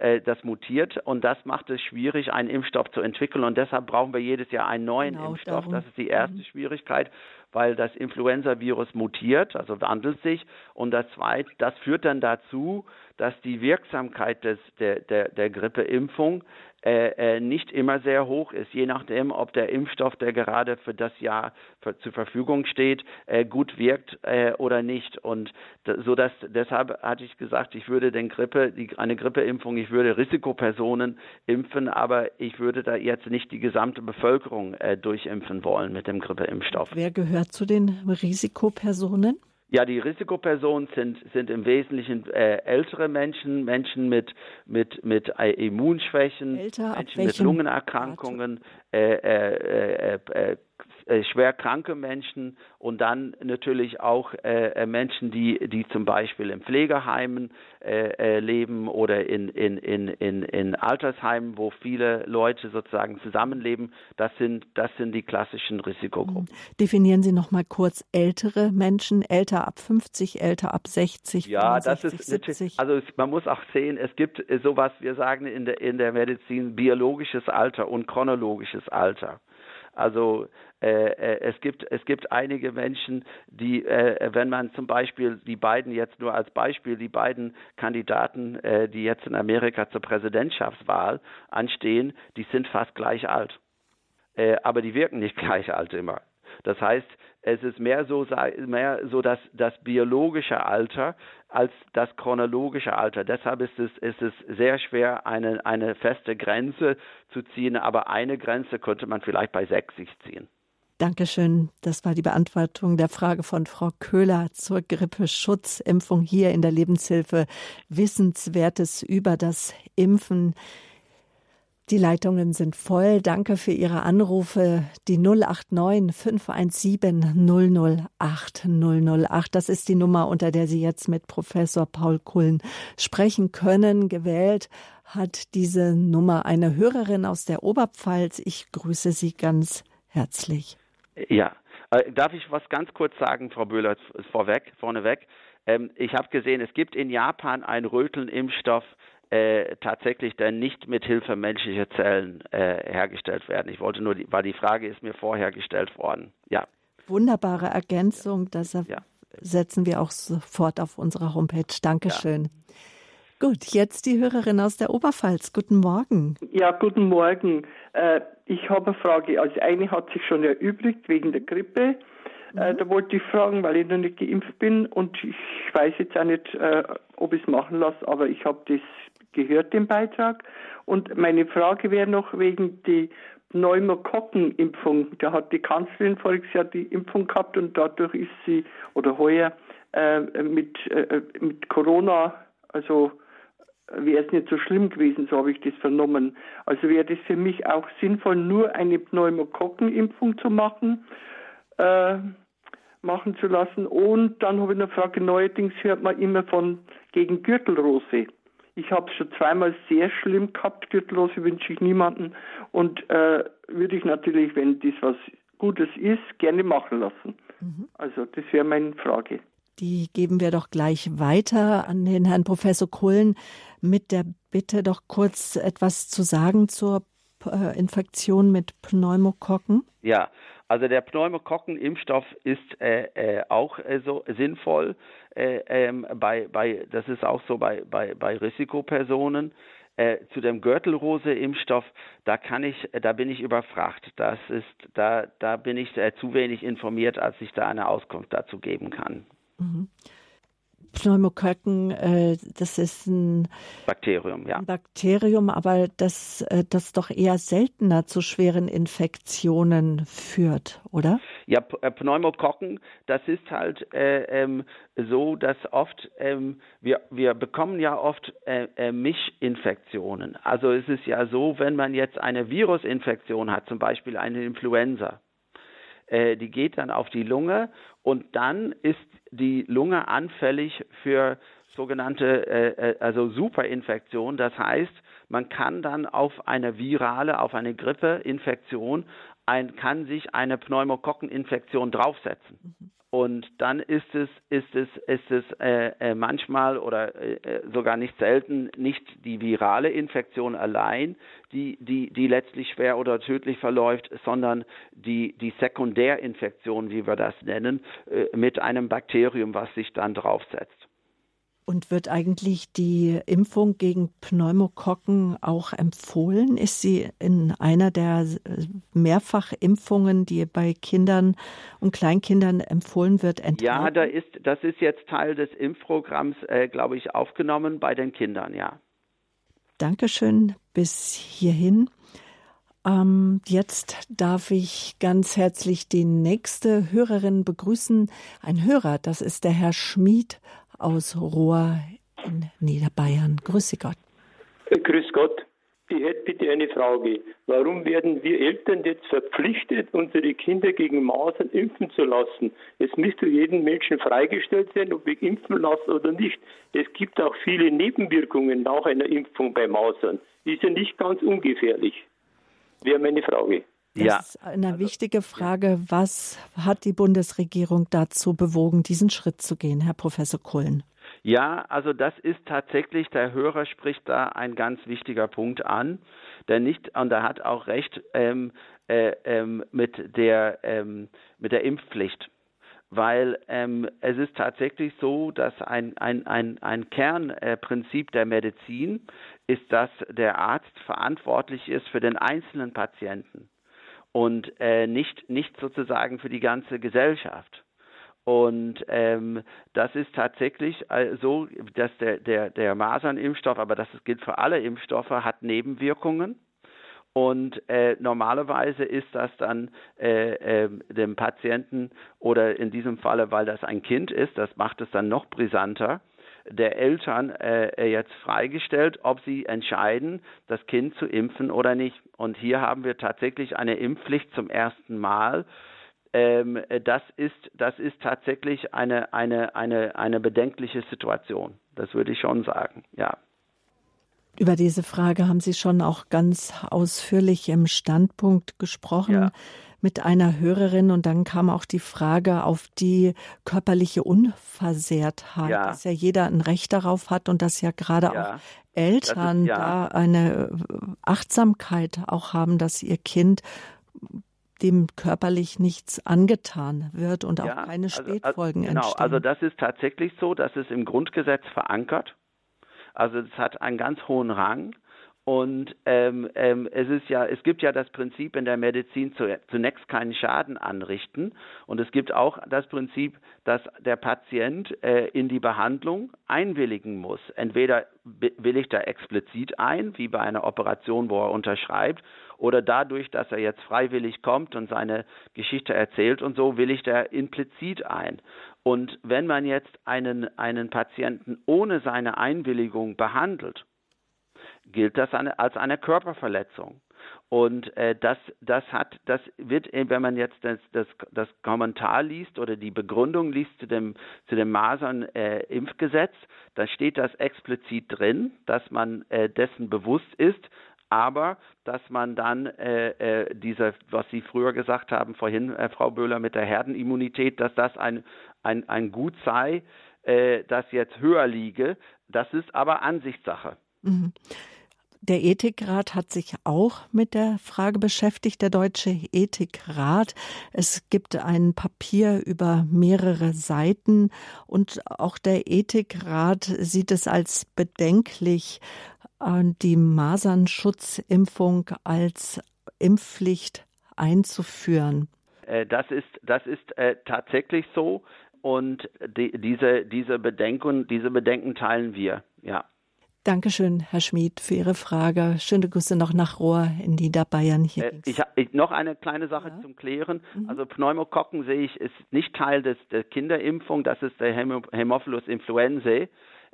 Speaker 2: äh, das mutiert und das macht es schwierig, einen Impfstoff zu entwickeln und deshalb brauchen wir jedes Jahr einen neuen genau, Impfstoff. Darum. Das ist die erste mhm. Schwierigkeit, weil das Influenza-Virus mutiert, also wandelt sich und das zweite, das führt dann dazu, dass die Wirksamkeit des, der, der, der Grippeimpfung äh, nicht immer sehr hoch ist, je nachdem, ob der Impfstoff, der gerade für das Jahr für, zur Verfügung steht, äh, gut wirkt äh, oder nicht. Und so dass deshalb hatte ich gesagt, ich würde den Grippe, die, eine Grippeimpfung, ich würde Risikopersonen impfen, aber ich würde da jetzt nicht die gesamte Bevölkerung äh, durchimpfen wollen mit dem Grippeimpfstoff.
Speaker 1: Wer gehört zu den Risikopersonen?
Speaker 2: Ja, die Risikopersonen sind, sind im Wesentlichen äh, ältere Menschen, Menschen mit, mit, mit äh, Immunschwächen,
Speaker 1: Älter,
Speaker 2: Menschen mit Lungenerkrankungen, äh, äh, äh, äh, schwer kranke Menschen und dann natürlich auch äh, äh, Menschen, die, die zum Beispiel in Pflegeheimen äh, äh, leben oder in, in, in, in, in Altersheimen, wo viele Leute sozusagen zusammenleben. Das sind, das sind die klassischen Risikogruppen.
Speaker 1: Mhm. Definieren Sie noch mal kurz ältere Menschen, älter ab 50, älter ab 60,
Speaker 2: ja, 65, das ist 70. Also man muss auch sehen, es gibt sowas, wir sagen in der, in der Medizin biologisches Alter und chronologisches Alter. Also äh, äh, es gibt es gibt einige Menschen, die, äh, wenn man zum Beispiel die beiden jetzt nur als Beispiel die beiden Kandidaten, äh, die jetzt in Amerika zur Präsidentschaftswahl anstehen, die sind fast gleich alt, äh, aber die wirken nicht gleich alt immer. Das heißt, es ist mehr so, mehr so das, das biologische Alter als das chronologische Alter. Deshalb ist es, ist es sehr schwer, eine, eine feste Grenze zu ziehen, aber eine Grenze könnte man vielleicht bei 60 ziehen.
Speaker 1: Dankeschön. Das war die Beantwortung der Frage von Frau Köhler zur Grippeschutzimpfung hier in der Lebenshilfe. Wissenswertes über das Impfen. Die Leitungen sind voll. Danke für Ihre Anrufe. Die 089 517 008 008. Das ist die Nummer, unter der Sie jetzt mit Professor Paul Kullen sprechen können. Gewählt hat diese Nummer eine Hörerin aus der Oberpfalz. Ich grüße Sie ganz herzlich.
Speaker 2: Ja, äh, darf ich was ganz kurz sagen, Frau Böhler, vorweg, vorneweg? Ähm, ich habe gesehen, es gibt in Japan einen Rötelnimpfstoff, äh, tatsächlich der nicht mit Hilfe menschlicher Zellen äh, hergestellt werden. Ich wollte nur, die, weil die Frage ist mir vorher gestellt worden. Ja.
Speaker 1: Wunderbare Ergänzung, das ja. setzen wir auch sofort auf unserer Homepage. Dankeschön. Ja. Gut, jetzt die Hörerin aus der Oberpfalz. Guten Morgen.
Speaker 6: Ja, guten Morgen. Äh, ich habe eine Frage. Also eine hat sich schon erübrigt wegen der Grippe. Äh, mhm. da wollte ich fragen, weil ich noch nicht geimpft bin und ich weiß jetzt auch nicht, äh, ob ich es machen lasse, aber ich habe das gehört, den Beitrag. Und meine Frage wäre noch wegen die Pneumokokkenimpfung. Da hat die Kanzlerin voriges Jahr die Impfung gehabt und dadurch ist sie, oder heuer, äh, mit, mit Corona, also wäre es nicht so schlimm gewesen, so habe ich das vernommen. Also wäre das für mich auch sinnvoll, nur eine Pneumokokkenimpfung zu machen, äh, machen zu lassen. Und dann habe ich eine Frage, neuerdings hört man immer von gegen Gürtelrose. Ich habe es schon zweimal sehr schlimm gehabt, Gürtelrose wünsche ich niemanden. Und äh, würde ich natürlich, wenn das was Gutes ist, gerne machen lassen. Mhm. Also das wäre meine Frage.
Speaker 1: Die geben wir doch gleich weiter an den Herrn Professor Kohlen mit der Bitte, doch kurz etwas zu sagen zur äh, Infektion mit Pneumokokken?
Speaker 2: Ja, also der Pneumokokkenimpfstoff ist äh, äh, auch äh, so sinnvoll. Äh, ähm, bei, bei, das ist auch so bei, bei, bei Risikopersonen. Äh, zu dem Gürtelrose-Impfstoff, da kann ich, da bin ich überfragt. Das ist, da, da bin ich zu wenig informiert, als ich da eine Auskunft dazu geben kann. Mhm.
Speaker 1: Pneumokokken, äh, das ist ein
Speaker 2: Bakterium, ja. Ein
Speaker 1: Bakterium, aber das, äh, das doch eher seltener zu schweren Infektionen führt, oder?
Speaker 2: Ja, äh, Pneumokokken, das ist halt äh, ähm, so, dass oft ähm, wir wir bekommen ja oft äh, äh, Mischinfektionen. Also es ist ja so, wenn man jetzt eine Virusinfektion hat, zum Beispiel eine Influenza, die geht dann auf die Lunge und dann ist die Lunge anfällig für sogenannte äh, äh, also Superinfektion. Das heißt, man kann dann auf eine virale, auf eine Grippeinfektion, ein, kann sich eine Pneumokokkeninfektion draufsetzen. Mhm. Und dann ist es, ist es, ist es äh, äh, manchmal oder äh, äh, sogar nicht selten nicht die virale Infektion allein, die, die, die letztlich schwer oder tödlich verläuft, sondern die, die Sekundärinfektion, wie wir das nennen, äh, mit einem Bakterium, was sich dann draufsetzt.
Speaker 1: Und wird eigentlich die Impfung gegen Pneumokokken auch empfohlen? Ist sie in einer der Mehrfachimpfungen, die bei Kindern und Kleinkindern empfohlen wird, enthalten?
Speaker 2: Ja, da ist, das ist jetzt Teil des Impfprogramms, äh, glaube ich, aufgenommen bei den Kindern, ja.
Speaker 1: Dankeschön bis hierhin. Ähm, jetzt darf ich ganz herzlich die nächste Hörerin begrüßen. Ein Hörer, das ist der Herr Schmid aus Rohr in Niederbayern. Grüße Gott.
Speaker 7: Grüß Gott. Ich hätte bitte eine Frage. Warum werden wir Eltern jetzt verpflichtet, unsere Kinder gegen Masern impfen zu lassen? Es müsste jedem Menschen freigestellt sein, ob ich impfen lasse oder nicht. Es gibt auch viele Nebenwirkungen nach einer Impfung bei Masern. Ist ja nicht ganz ungefährlich. Wäre meine Frage.
Speaker 1: Das ja. ist eine also, wichtige Frage. Was hat die Bundesregierung dazu bewogen, diesen Schritt zu gehen, Herr Professor Kullen?
Speaker 2: Ja, also das ist tatsächlich, der Hörer spricht da ein ganz wichtiger Punkt an, der nicht, und er hat auch recht ähm, äh, ähm, mit, der, ähm, mit der Impfpflicht. Weil ähm, es ist tatsächlich so, dass ein, ein, ein, ein Kernprinzip der Medizin ist, dass der Arzt verantwortlich ist für den einzelnen Patienten und äh, nicht, nicht sozusagen für die ganze Gesellschaft. Und ähm, das ist tatsächlich äh, so, dass der, der, der Masernimpfstoff, aber das gilt für alle Impfstoffe, hat Nebenwirkungen. Und äh, normalerweise ist das dann äh, äh, dem Patienten oder in diesem Falle, weil das ein Kind ist, das macht es dann noch brisanter, der Eltern äh, jetzt freigestellt, ob sie entscheiden, das Kind zu impfen oder nicht. Und hier haben wir tatsächlich eine Impfpflicht zum ersten Mal. Ähm, das ist, das ist tatsächlich eine, eine, eine, eine bedenkliche Situation. Das würde ich schon sagen, ja.
Speaker 1: Über diese Frage haben Sie schon auch ganz ausführlich im Standpunkt gesprochen. Ja mit einer Hörerin und dann kam auch die Frage auf die körperliche Unversehrtheit, ja. dass ja jeder ein Recht darauf hat und dass ja gerade ja. auch Eltern ist, ja. da eine Achtsamkeit auch haben, dass ihr Kind dem körperlich nichts angetan wird und auch keine also, Spätfolgen
Speaker 2: also, genau,
Speaker 1: entstehen.
Speaker 2: Also das ist tatsächlich so, dass es im Grundgesetz verankert. Also es hat einen ganz hohen Rang und ähm, ähm, es ist ja, es gibt ja das Prinzip in der Medizin zu, zunächst keinen Schaden anrichten. Und es gibt auch das Prinzip, dass der Patient äh, in die Behandlung einwilligen muss. Entweder willigt er explizit ein, wie bei einer Operation, wo er unterschreibt, oder dadurch, dass er jetzt freiwillig kommt und seine Geschichte erzählt und so, willigt er implizit ein. Und wenn man jetzt einen, einen Patienten ohne seine Einwilligung behandelt, gilt das eine, als eine Körperverletzung. Und äh, das, das hat, das wird, äh, wenn man jetzt das, das, das Kommentar liest oder die Begründung liest zu dem, zu dem Masern-Impfgesetz, äh, dann steht das explizit drin, dass man äh, dessen bewusst ist, aber dass man dann äh, äh, diese, was Sie früher gesagt haben, vorhin, äh, Frau Böhler, mit der Herdenimmunität, dass das ein, ein, ein Gut sei, äh, das jetzt höher liege. Das ist aber Ansichtssache. Mhm.
Speaker 1: Der Ethikrat hat sich auch mit der Frage beschäftigt, der Deutsche Ethikrat. Es gibt ein Papier über mehrere Seiten und auch der Ethikrat sieht es als bedenklich, äh, die Masernschutzimpfung als Impfpflicht einzuführen.
Speaker 2: Äh, das ist, das ist äh, tatsächlich so und die, diese, diese, Bedenken, diese Bedenken teilen wir, ja.
Speaker 1: Dankeschön, Herr Schmid, für Ihre Frage. Schöne Grüße noch nach Rohr in Niederbayern. Hier
Speaker 2: äh, ich, ich, noch eine kleine Sache ja. zum Klären. Mhm. Also Pneumokokken sehe ich ist nicht Teil des, der Kinderimpfung. Das ist der Hämophilus influenzae.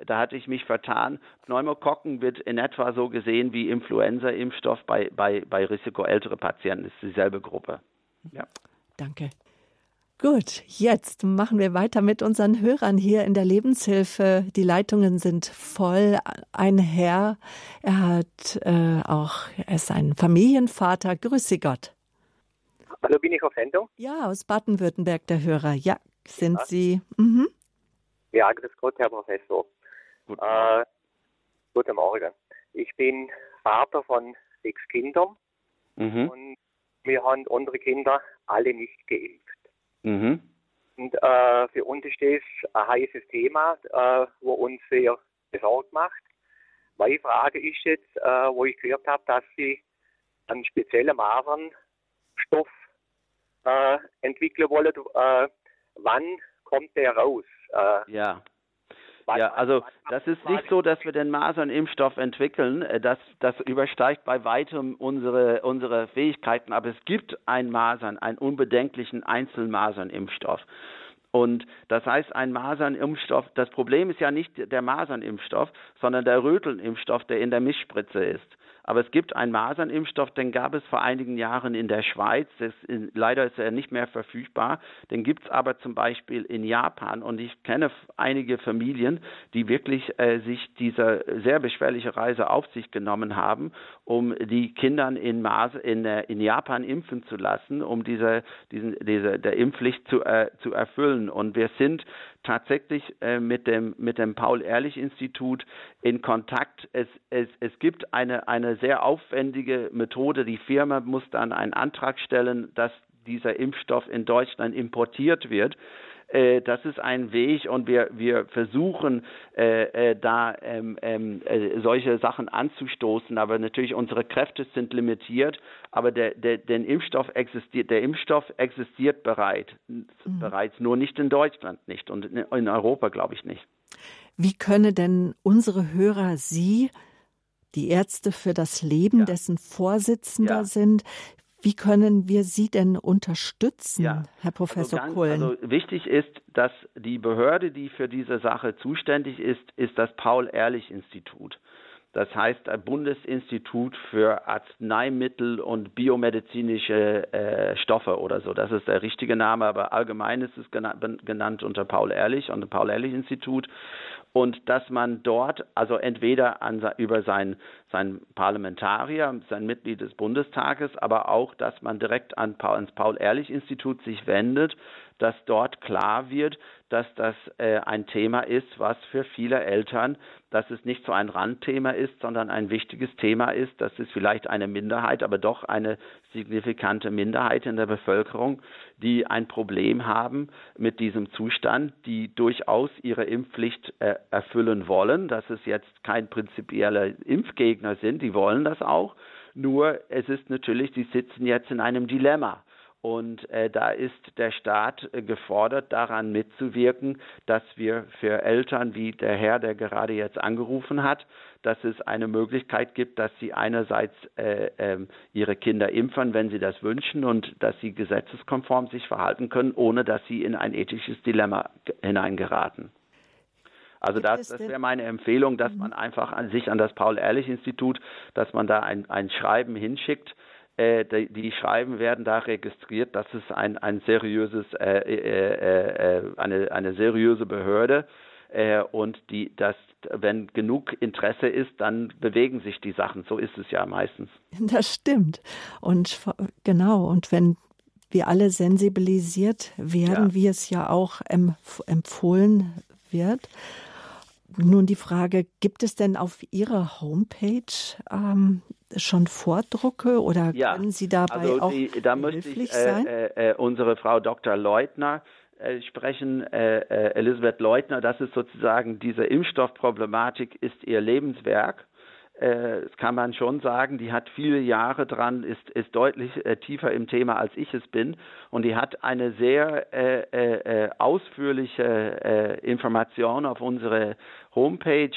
Speaker 2: Da hatte ich mich vertan. Pneumokokken wird in etwa so gesehen wie Influenza-Impfstoff bei, bei, bei Risiko ältere Patienten. Das ist dieselbe Gruppe.
Speaker 1: Ja. Danke. Gut, jetzt machen wir weiter mit unseren Hörern hier in der Lebenshilfe. Die Leitungen sind voll. Ein Herr, er hat äh, auch, er ist ein Familienvater. Grüße Gott.
Speaker 8: Hallo, bin ich auf Sendung?
Speaker 1: Ja, aus Baden-Württemberg, der Hörer. Ja, sind ja. Sie. Mhm.
Speaker 8: Ja, grüß Gott, Herr Professor. Guten Morgen. Äh, guten Morgen. Ich bin Vater von sechs Kindern mhm. und wir haben unsere Kinder alle nicht geimpft. Mhm. Und äh, für uns ist das ein heißes Thema, äh, wo uns sehr besorgt macht. Meine Frage ist jetzt, äh, wo ich gehört habe, dass Sie einen speziellen Masernstoff äh, entwickeln wollen. Äh, wann kommt der raus?
Speaker 2: Äh, ja. Ja, also das ist nicht so, dass wir den Masernimpfstoff entwickeln. Äh, das, das übersteigt bei weitem unsere, unsere Fähigkeiten. Aber es gibt einen Masern, einen unbedenklichen Einzelmasernimpfstoff. Und das heißt, ein Masernimpfstoff, das Problem ist ja nicht der Masernimpfstoff, sondern der Rötelnimpfstoff, der in der Mischspritze ist. Aber es gibt einen Masernimpfstoff, den gab es vor einigen Jahren in der Schweiz. In, leider ist er nicht mehr verfügbar. Den gibt es aber zum Beispiel in Japan. Und ich kenne einige Familien, die wirklich äh, sich diese sehr beschwerliche Reise auf sich genommen haben, um die Kindern in, Maser, in, äh, in Japan impfen zu lassen, um diese, diesen, diese, der Impfpflicht zu, äh, zu erfüllen. Und wir sind tatsächlich äh, mit dem, mit dem Paul-Ehrlich-Institut in Kontakt. Es, es, es gibt eine, eine sehr aufwendige Methode. Die Firma muss dann einen Antrag stellen, dass dieser Impfstoff in Deutschland importiert wird. Äh, das ist ein Weg und wir, wir versuchen äh, äh, da ähm, ähm, äh, solche Sachen anzustoßen, aber natürlich unsere Kräfte sind limitiert, aber der, der, der Impfstoff existiert, der Impfstoff existiert bereit, mhm. bereits, nur nicht in Deutschland nicht und in Europa glaube ich nicht.
Speaker 1: Wie könne denn unsere Hörer Sie die Ärzte für das Leben, ja. dessen Vorsitzender ja. sind. Wie können wir Sie denn unterstützen, ja. Herr Professor also
Speaker 2: Kohlen? Also wichtig ist, dass die Behörde, die für diese Sache zuständig ist, ist das Paul-Ehrlich-Institut. Das heißt Bundesinstitut für Arzneimittel und biomedizinische äh, Stoffe oder so. Das ist der richtige Name, aber allgemein ist es genannt, genannt unter Paul Ehrlich und Paul Ehrlich Institut und dass man dort also entweder an, über sein, sein Parlamentarier, sein Mitglied des Bundestages, aber auch, dass man direkt an, ans Paul-Ehrlich-Institut sich wendet, dass dort klar wird, dass das äh, ein Thema ist, was für viele Eltern, dass es nicht so ein Randthema ist, sondern ein wichtiges Thema ist. Das ist vielleicht eine Minderheit, aber doch eine signifikante Minderheit in der Bevölkerung, die ein Problem haben mit diesem Zustand, die durchaus ihre Impfpflicht äh, erfüllen wollen. Dass es jetzt kein prinzipieller Impfgegner sind, die wollen das auch. Nur es ist natürlich, sie sitzen jetzt in einem Dilemma. Und äh, da ist der Staat äh, gefordert, daran mitzuwirken, dass wir für Eltern wie der Herr, der gerade jetzt angerufen hat, dass es eine Möglichkeit gibt, dass sie einerseits äh, äh, ihre Kinder impfen, wenn sie das wünschen, und dass sie gesetzeskonform sich verhalten können, ohne dass sie in ein ethisches Dilemma hineingeraten. Also das, das wäre meine Empfehlung, dass mhm. man einfach an sich an das Paul-Ehrlich-Institut, dass man da ein, ein Schreiben hinschickt, die, die, Schreiben werden da registriert. Das ist ein, ein seriöses, äh, äh, äh eine, eine seriöse Behörde. Äh, und die, das, wenn genug Interesse ist, dann bewegen sich die Sachen. So ist es ja meistens.
Speaker 1: Das stimmt. Und genau. Und wenn wir alle sensibilisiert werden, ja. wie es ja auch empfohlen wird, nun die Frage, gibt es denn auf Ihrer Homepage ähm, schon Vordrucke oder ja, können Sie dabei also auch die, da müsste ich, sein?
Speaker 2: Äh, äh, unsere Frau Dr. Leutner äh, sprechen, äh, äh, Elisabeth Leutner, das ist sozusagen diese Impfstoffproblematik ist ihr Lebenswerk äh, das kann man schon sagen, die hat viele Jahre dran, ist, ist deutlich äh, tiefer im Thema, als ich es bin. Und die hat eine sehr äh, äh, äh ausführliche äh, Information auf unsere Homepage.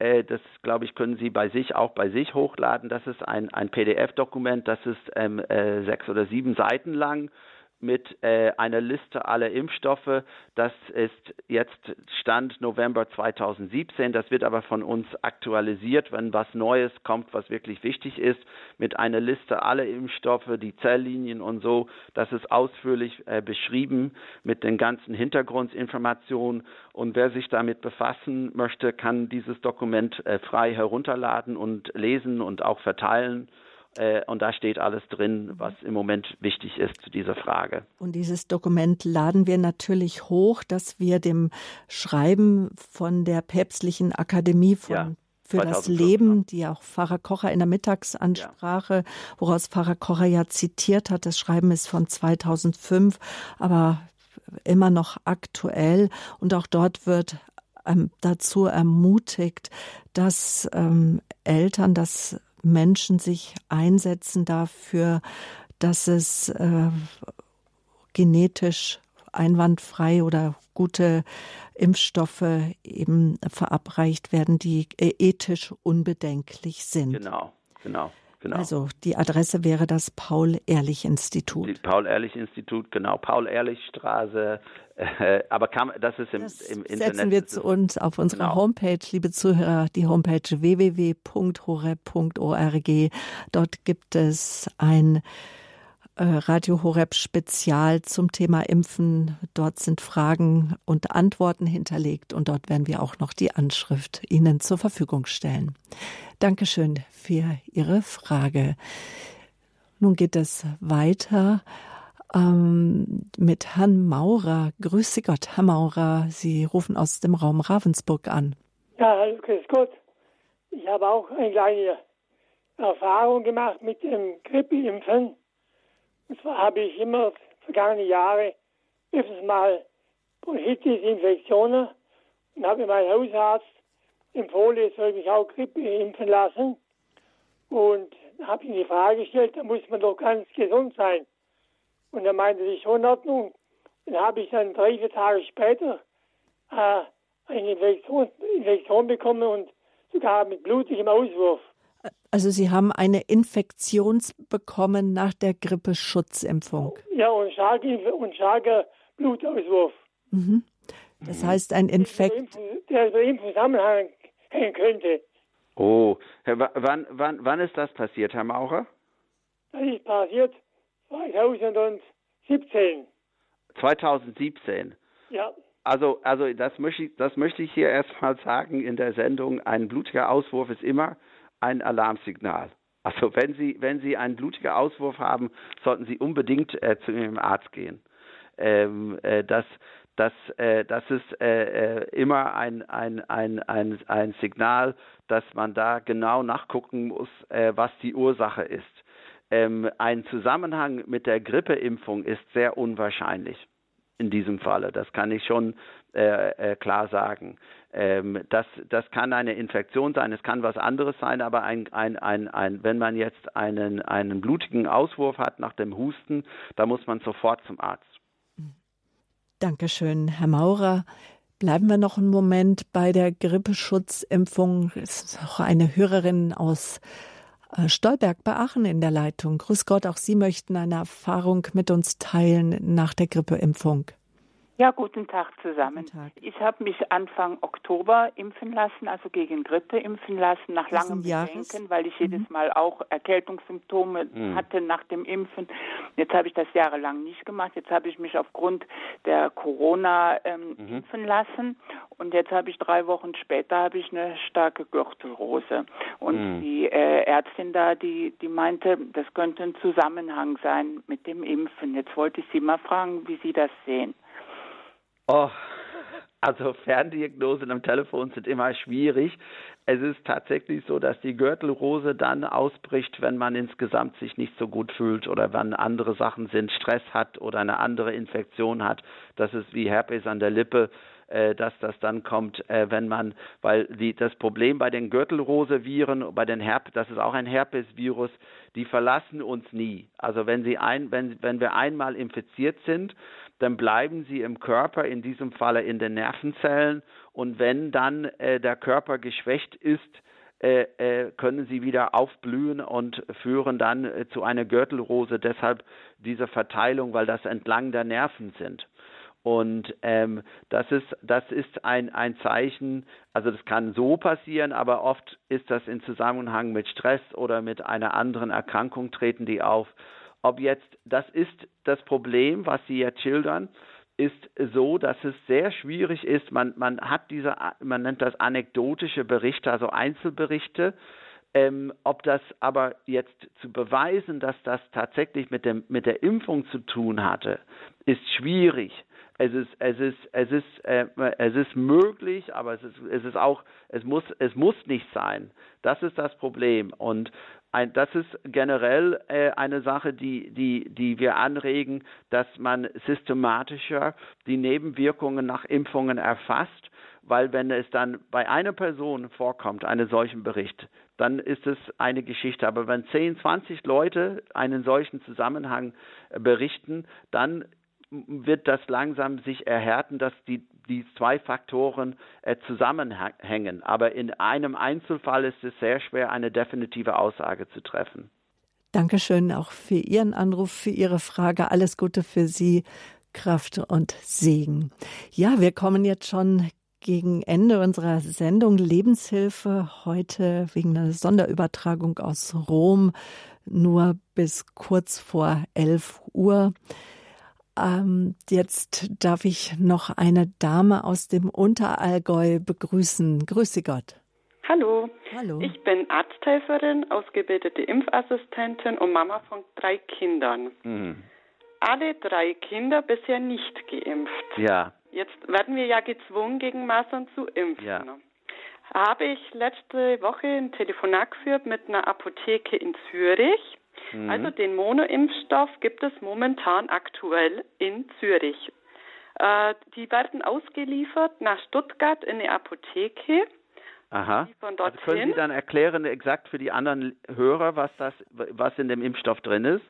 Speaker 2: Das, glaube ich, können Sie bei sich auch bei sich hochladen. Das ist ein, ein PDF-Dokument, das ist ähm, sechs oder sieben Seiten lang mit äh, einer Liste aller Impfstoffe. Das ist jetzt Stand November 2017. Das wird aber von uns aktualisiert, wenn was Neues kommt, was wirklich wichtig ist, mit einer Liste aller Impfstoffe, die Zelllinien und so. Das ist ausführlich äh, beschrieben mit den ganzen Hintergrundinformationen. Und wer sich damit befassen möchte, kann dieses Dokument äh, frei herunterladen und lesen und auch verteilen. Äh, und da steht alles drin, was im Moment wichtig ist zu dieser Frage.
Speaker 1: Und dieses Dokument laden wir natürlich hoch, dass wir dem Schreiben von der Päpstlichen Akademie von ja für das Leben, die auch Pfarrer Kocher in der Mittagsansprache, ja. woraus Pfarrer Kocher ja zitiert hat. Das Schreiben ist von 2005, aber immer noch aktuell. Und auch dort wird ähm, dazu ermutigt, dass ähm, Eltern, dass Menschen sich einsetzen dafür, dass es äh, genetisch einwandfrei oder gute Impfstoffe eben verabreicht werden, die äh, ethisch unbedenklich sind.
Speaker 2: Genau, genau. Genau.
Speaker 1: Also die Adresse wäre das Paul-Ehrlich-Institut.
Speaker 2: Paul-Ehrlich-Institut, genau, Paul-Ehrlich-Straße. Äh, aber kann, das ist im, das im Internet.
Speaker 1: Setzen wir zu uns auf unserer genau. Homepage, liebe Zuhörer, die Homepage www.horeb.org. Dort gibt es ein äh, Radio Horeb Spezial zum Thema Impfen. Dort sind Fragen und Antworten hinterlegt und dort werden wir auch noch die Anschrift Ihnen zur Verfügung stellen. Dankeschön für Ihre Frage. Nun geht es weiter ähm, mit Herrn Maurer. Grüße Gott, Herr Maurer. Sie rufen aus dem Raum Ravensburg an.
Speaker 9: Ja, hallo, grüß Gott. Ich habe auch eine kleine Erfahrung gemacht mit dem Grippeimpfen. Und zwar habe ich immer vergangene Jahre öfters mal Bronchitis-Infektionen und habe meinen Hausarzt empfohlen, ich soll mich auch Grippe impfen lassen. Und habe ihm die Frage gestellt, da muss man doch ganz gesund sein. Und er meinte, das ist schon in Ordnung. Dann habe ich dann drei, vier Tage später äh, eine Infektion, Infektion bekommen und sogar mit blutigem Auswurf.
Speaker 1: Also Sie haben eine Infektion bekommen nach der Grippeschutzimpfung.
Speaker 9: Ja, und starker, und starker Blutauswurf.
Speaker 1: Mhm. Das heißt, ein Infekt.
Speaker 9: Der im Zusammenhang hängen könnte.
Speaker 2: Oh, wann, wann, wann ist das passiert, Herr Maurer?
Speaker 9: Das ist passiert 2017.
Speaker 2: 2017?
Speaker 9: Ja.
Speaker 2: Also, also das, möchte ich, das möchte ich hier erstmal sagen in der Sendung. Ein blutiger Auswurf ist immer ein Alarmsignal. Also wenn Sie, wenn Sie einen blutigen Auswurf haben, sollten Sie unbedingt äh, zu Ihrem Arzt gehen. Ähm, äh, das, das, äh, das ist äh, äh, immer ein, ein, ein, ein, ein Signal, dass man da genau nachgucken muss, äh, was die Ursache ist. Ähm, ein Zusammenhang mit der Grippeimpfung ist sehr unwahrscheinlich in diesem Falle. Das kann ich schon äh, äh, klar sagen. Ähm, das, das kann eine Infektion sein, es kann was anderes sein, aber ein, ein, ein, ein, wenn man jetzt einen, einen blutigen Auswurf hat nach dem Husten, da muss man sofort zum Arzt.
Speaker 1: Dankeschön, Herr Maurer. Bleiben wir noch einen Moment bei der Grippeschutzimpfung. Es ist auch eine Hörerin aus Stolberg bei Aachen in der Leitung. Grüß Gott, auch Sie möchten eine Erfahrung mit uns teilen nach der Grippeimpfung.
Speaker 10: Ja, guten Tag zusammen. Guten Tag. Ich habe mich Anfang Oktober impfen lassen, also gegen Grippe impfen lassen, nach langem Bedenken, weil ich mhm. jedes Mal auch Erkältungssymptome mhm. hatte nach dem Impfen. Jetzt habe ich das jahrelang nicht gemacht. Jetzt habe ich mich aufgrund der Corona ähm, mhm. impfen lassen und jetzt habe ich drei Wochen später habe ich eine starke Gürtelrose. Und mhm. die äh, Ärztin da, die, die meinte, das könnte ein Zusammenhang sein mit dem Impfen. Jetzt wollte ich Sie mal fragen, wie Sie das sehen.
Speaker 2: Oh, Also Ferndiagnosen am Telefon sind immer schwierig. Es ist tatsächlich so, dass die Gürtelrose dann ausbricht, wenn man insgesamt sich nicht so gut fühlt oder wenn andere Sachen sind, Stress hat oder eine andere Infektion hat. Das ist wie Herpes an der Lippe äh, dass das dann kommt, äh, wenn man, weil die, das Problem bei den Gürtelrose-Viren, bei den Herpes, das ist auch ein Herpes-Virus, die verlassen uns nie. Also wenn sie ein, wenn, wenn wir einmal infiziert sind, dann bleiben sie im Körper, in diesem Falle in den Nervenzellen. Und wenn dann äh, der Körper geschwächt ist, äh, äh, können sie wieder aufblühen und führen dann äh, zu einer Gürtelrose. Deshalb diese Verteilung, weil das entlang der Nerven sind. Und ähm, das ist, das ist ein, ein Zeichen, also das kann so passieren, aber oft ist das in Zusammenhang mit Stress oder mit einer anderen Erkrankung treten die auf. Ob jetzt, das ist das Problem, was Sie jetzt schildern, ist so, dass es sehr schwierig ist. Man, man hat diese, man nennt das anekdotische Berichte, also Einzelberichte. Ähm, ob das aber jetzt zu beweisen, dass das tatsächlich mit, dem, mit der Impfung zu tun hatte, ist schwierig. Es ist, es ist, es ist, äh, es ist möglich, aber es ist, es ist auch, es muss, es muss nicht sein. Das ist das Problem. Und ein, das ist generell äh, eine Sache, die, die, die wir anregen, dass man systematischer die Nebenwirkungen nach Impfungen erfasst, weil wenn es dann bei einer Person vorkommt, einen solchen Bericht, dann ist es eine Geschichte. Aber wenn 10, 20 Leute einen solchen Zusammenhang äh, berichten, dann wird das langsam sich erhärten, dass die, die zwei Faktoren äh, zusammenhängen. Aber in einem Einzelfall ist es sehr schwer, eine definitive Aussage zu treffen.
Speaker 1: Dankeschön auch für Ihren Anruf, für Ihre Frage. Alles Gute für Sie, Kraft und Segen. Ja, wir kommen jetzt schon gegen Ende unserer Sendung Lebenshilfe heute wegen einer Sonderübertragung aus Rom nur bis kurz vor 11 Uhr. Ähm, jetzt darf ich noch eine Dame aus dem Unterallgäu begrüßen. Grüße Gott.
Speaker 11: Hallo.
Speaker 1: Hallo.
Speaker 11: Ich bin Arzthelferin, ausgebildete Impfassistentin und Mama von drei Kindern. Mhm. Alle drei Kinder bisher nicht geimpft.
Speaker 2: Ja.
Speaker 11: Jetzt werden wir ja gezwungen, gegen Masern zu impfen.
Speaker 2: Ja.
Speaker 11: Habe ich letzte Woche ein Telefonat geführt mit einer Apotheke in Zürich Mhm. Also den Monoimpfstoff gibt es momentan aktuell in Zürich. Äh, die werden ausgeliefert nach Stuttgart in eine Apotheke.
Speaker 2: Aha. Also können Sie dann erklären exakt für die anderen Hörer, was das, was in dem Impfstoff drin ist?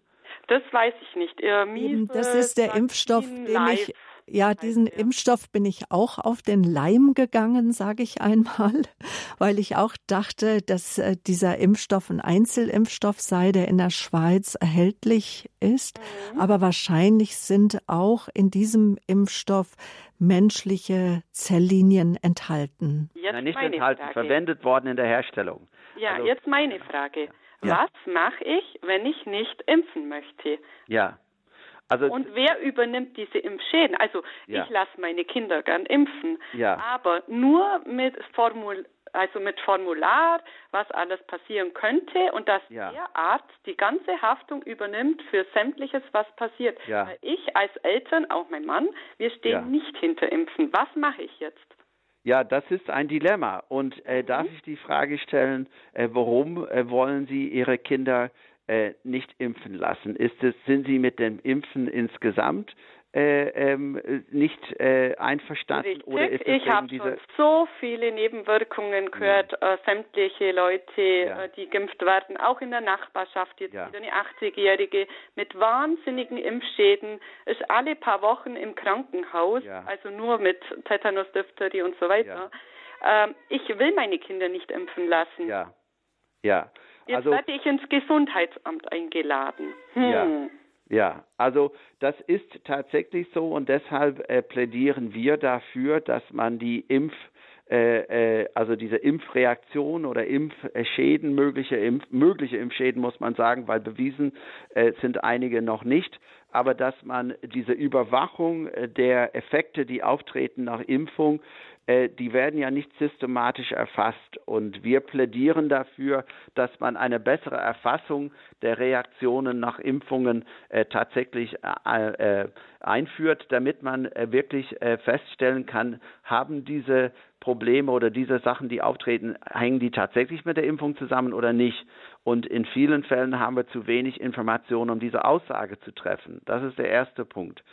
Speaker 11: Das weiß ich nicht.
Speaker 1: Miese, das ist der Impfstoff, den ich ja, diesen Impfstoff bin ich auch auf den Leim gegangen, sage ich einmal, weil ich auch dachte, dass äh, dieser Impfstoff ein Einzelimpfstoff sei, der in der Schweiz erhältlich ist. Mhm. Aber wahrscheinlich sind auch in diesem Impfstoff menschliche Zelllinien enthalten.
Speaker 2: Jetzt Nein, nicht enthalten, Frage. verwendet worden in der Herstellung.
Speaker 11: Ja, also, jetzt meine Frage. Ja. Was mache ich, wenn ich nicht impfen möchte?
Speaker 2: Ja.
Speaker 11: Also und wer übernimmt diese Impfschäden? Also ja. ich lasse meine Kinder gern impfen,
Speaker 2: ja.
Speaker 11: aber nur mit Formul also mit Formular, was alles passieren könnte und dass ja. der Arzt die ganze Haftung übernimmt für sämtliches, was passiert.
Speaker 2: Weil
Speaker 11: ich als Eltern, auch mein Mann, wir stehen nicht hinter Impfen. Was mache ich jetzt?
Speaker 2: Ja, das ist ein Dilemma. Und äh, mhm. darf ich die Frage stellen, äh, warum äh, wollen Sie Ihre Kinder äh, nicht impfen lassen? Ist es, sind Sie mit dem Impfen insgesamt äh, ähm, nicht äh, einverstanden?
Speaker 11: Richtig. Oder ist ich habe schon so viele Nebenwirkungen gehört, ja. äh, sämtliche Leute, ja. Äh, die geimpft werden, auch in der Nachbarschaft, jetzt ja. wieder eine 80-Jährige mit wahnsinnigen Impfschäden, ist alle paar Wochen im Krankenhaus, also nur mit Tetanus, Diphtherie und so weiter. Ähm, ich will meine Kinder nicht impfen lassen.
Speaker 2: Ja, ja.
Speaker 11: Jetzt also, werde ich ins Gesundheitsamt eingeladen.
Speaker 2: Hm. Ja. Ja, also das ist tatsächlich so und deshalb äh, plädieren wir dafür, dass man die Impf äh, äh, also diese Impfreaktion oder Impfschäden, mögliche, Impf, mögliche Impfschäden muss man sagen, weil bewiesen äh, sind einige noch nicht, aber dass man diese Überwachung äh, der Effekte, die auftreten nach Impfung, die werden ja nicht systematisch erfasst. Und wir plädieren dafür, dass man eine bessere Erfassung der Reaktionen nach Impfungen äh, tatsächlich äh, äh einführt, damit man äh, wirklich äh, feststellen kann, haben diese Probleme oder diese Sachen, die auftreten, hängen die tatsächlich mit der Impfung zusammen oder nicht? Und in vielen Fällen haben wir zu wenig Informationen, um diese Aussage zu treffen. Das ist der erste Punkt.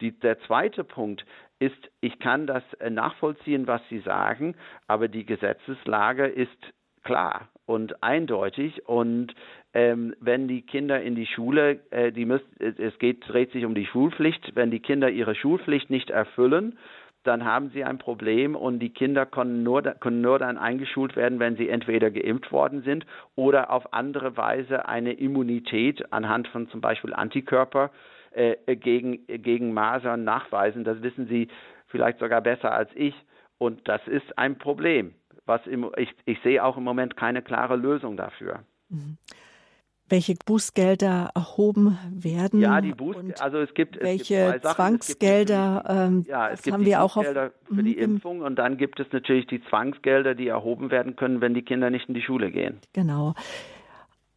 Speaker 2: Die, der zweite Punkt ist, ich kann das äh, nachvollziehen, was Sie sagen, aber die Gesetzeslage ist klar und eindeutig und ähm, wenn die Kinder in die Schule, äh, die müssen, es geht, dreht sich um die Schulpflicht, wenn die Kinder ihre Schulpflicht nicht erfüllen, dann haben sie ein Problem und die Kinder können nur, können nur dann eingeschult werden, wenn sie entweder geimpft worden sind oder auf andere Weise eine Immunität anhand von zum Beispiel Antikörper äh, gegen, gegen Masern nachweisen. Das wissen Sie vielleicht sogar besser als ich. Und das ist ein Problem. Was im, ich, ich sehe auch im Moment keine klare Lösung dafür. Mhm
Speaker 1: welche Bußgelder erhoben werden.
Speaker 2: Ja, die Bußgelder, also es gibt
Speaker 1: welche
Speaker 2: es gibt
Speaker 1: Zwangsgelder.
Speaker 2: Ähm, ja, es gibt haben wir auch auf, für die mhm. Impfung und dann gibt es natürlich die Zwangsgelder, die erhoben werden können, wenn die Kinder nicht in die Schule gehen.
Speaker 1: Genau.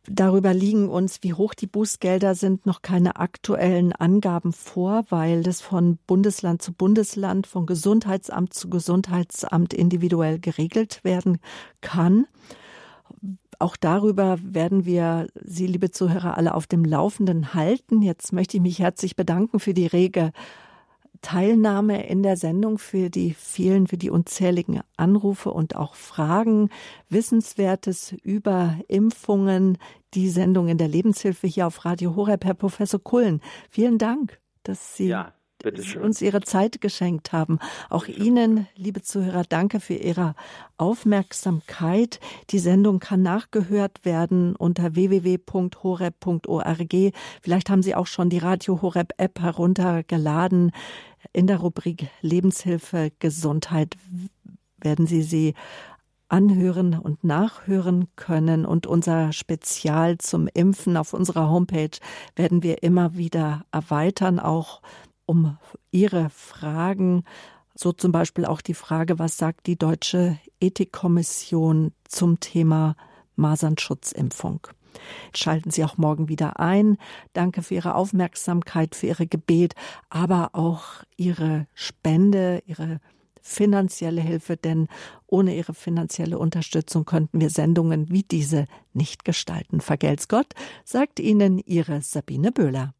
Speaker 1: Darüber liegen uns, wie hoch die Bußgelder sind, noch keine aktuellen Angaben vor, weil das von Bundesland zu Bundesland, von Gesundheitsamt zu Gesundheitsamt individuell geregelt werden kann. Auch darüber werden wir Sie, liebe Zuhörer, alle auf dem Laufenden halten. Jetzt möchte ich mich herzlich bedanken für die rege Teilnahme in der Sendung, für die vielen, für die unzähligen Anrufe und auch Fragen, Wissenswertes über Impfungen, die Sendung in der Lebenshilfe hier auf Radio Horeb, Herr Professor Kullen. Vielen Dank, dass Sie ja uns Ihre Zeit geschenkt haben. Auch Ihnen, liebe Zuhörer, danke für Ihre Aufmerksamkeit. Die Sendung kann nachgehört werden unter www.horeb.org. Vielleicht haben Sie auch schon die Radio Horeb App heruntergeladen. In der Rubrik Lebenshilfe Gesundheit werden Sie sie anhören und nachhören können. Und unser Spezial zum Impfen auf unserer Homepage werden wir immer wieder erweitern, auch um Ihre Fragen, so zum Beispiel auch die Frage, was sagt die Deutsche Ethikkommission zum Thema Masernschutzimpfung. Schalten Sie auch morgen wieder ein. Danke für Ihre Aufmerksamkeit, für Ihre Gebet, aber auch Ihre Spende, Ihre finanzielle Hilfe, denn ohne Ihre finanzielle Unterstützung könnten wir Sendungen wie diese nicht gestalten. Vergelt's Gott, sagt Ihnen Ihre Sabine Böhler.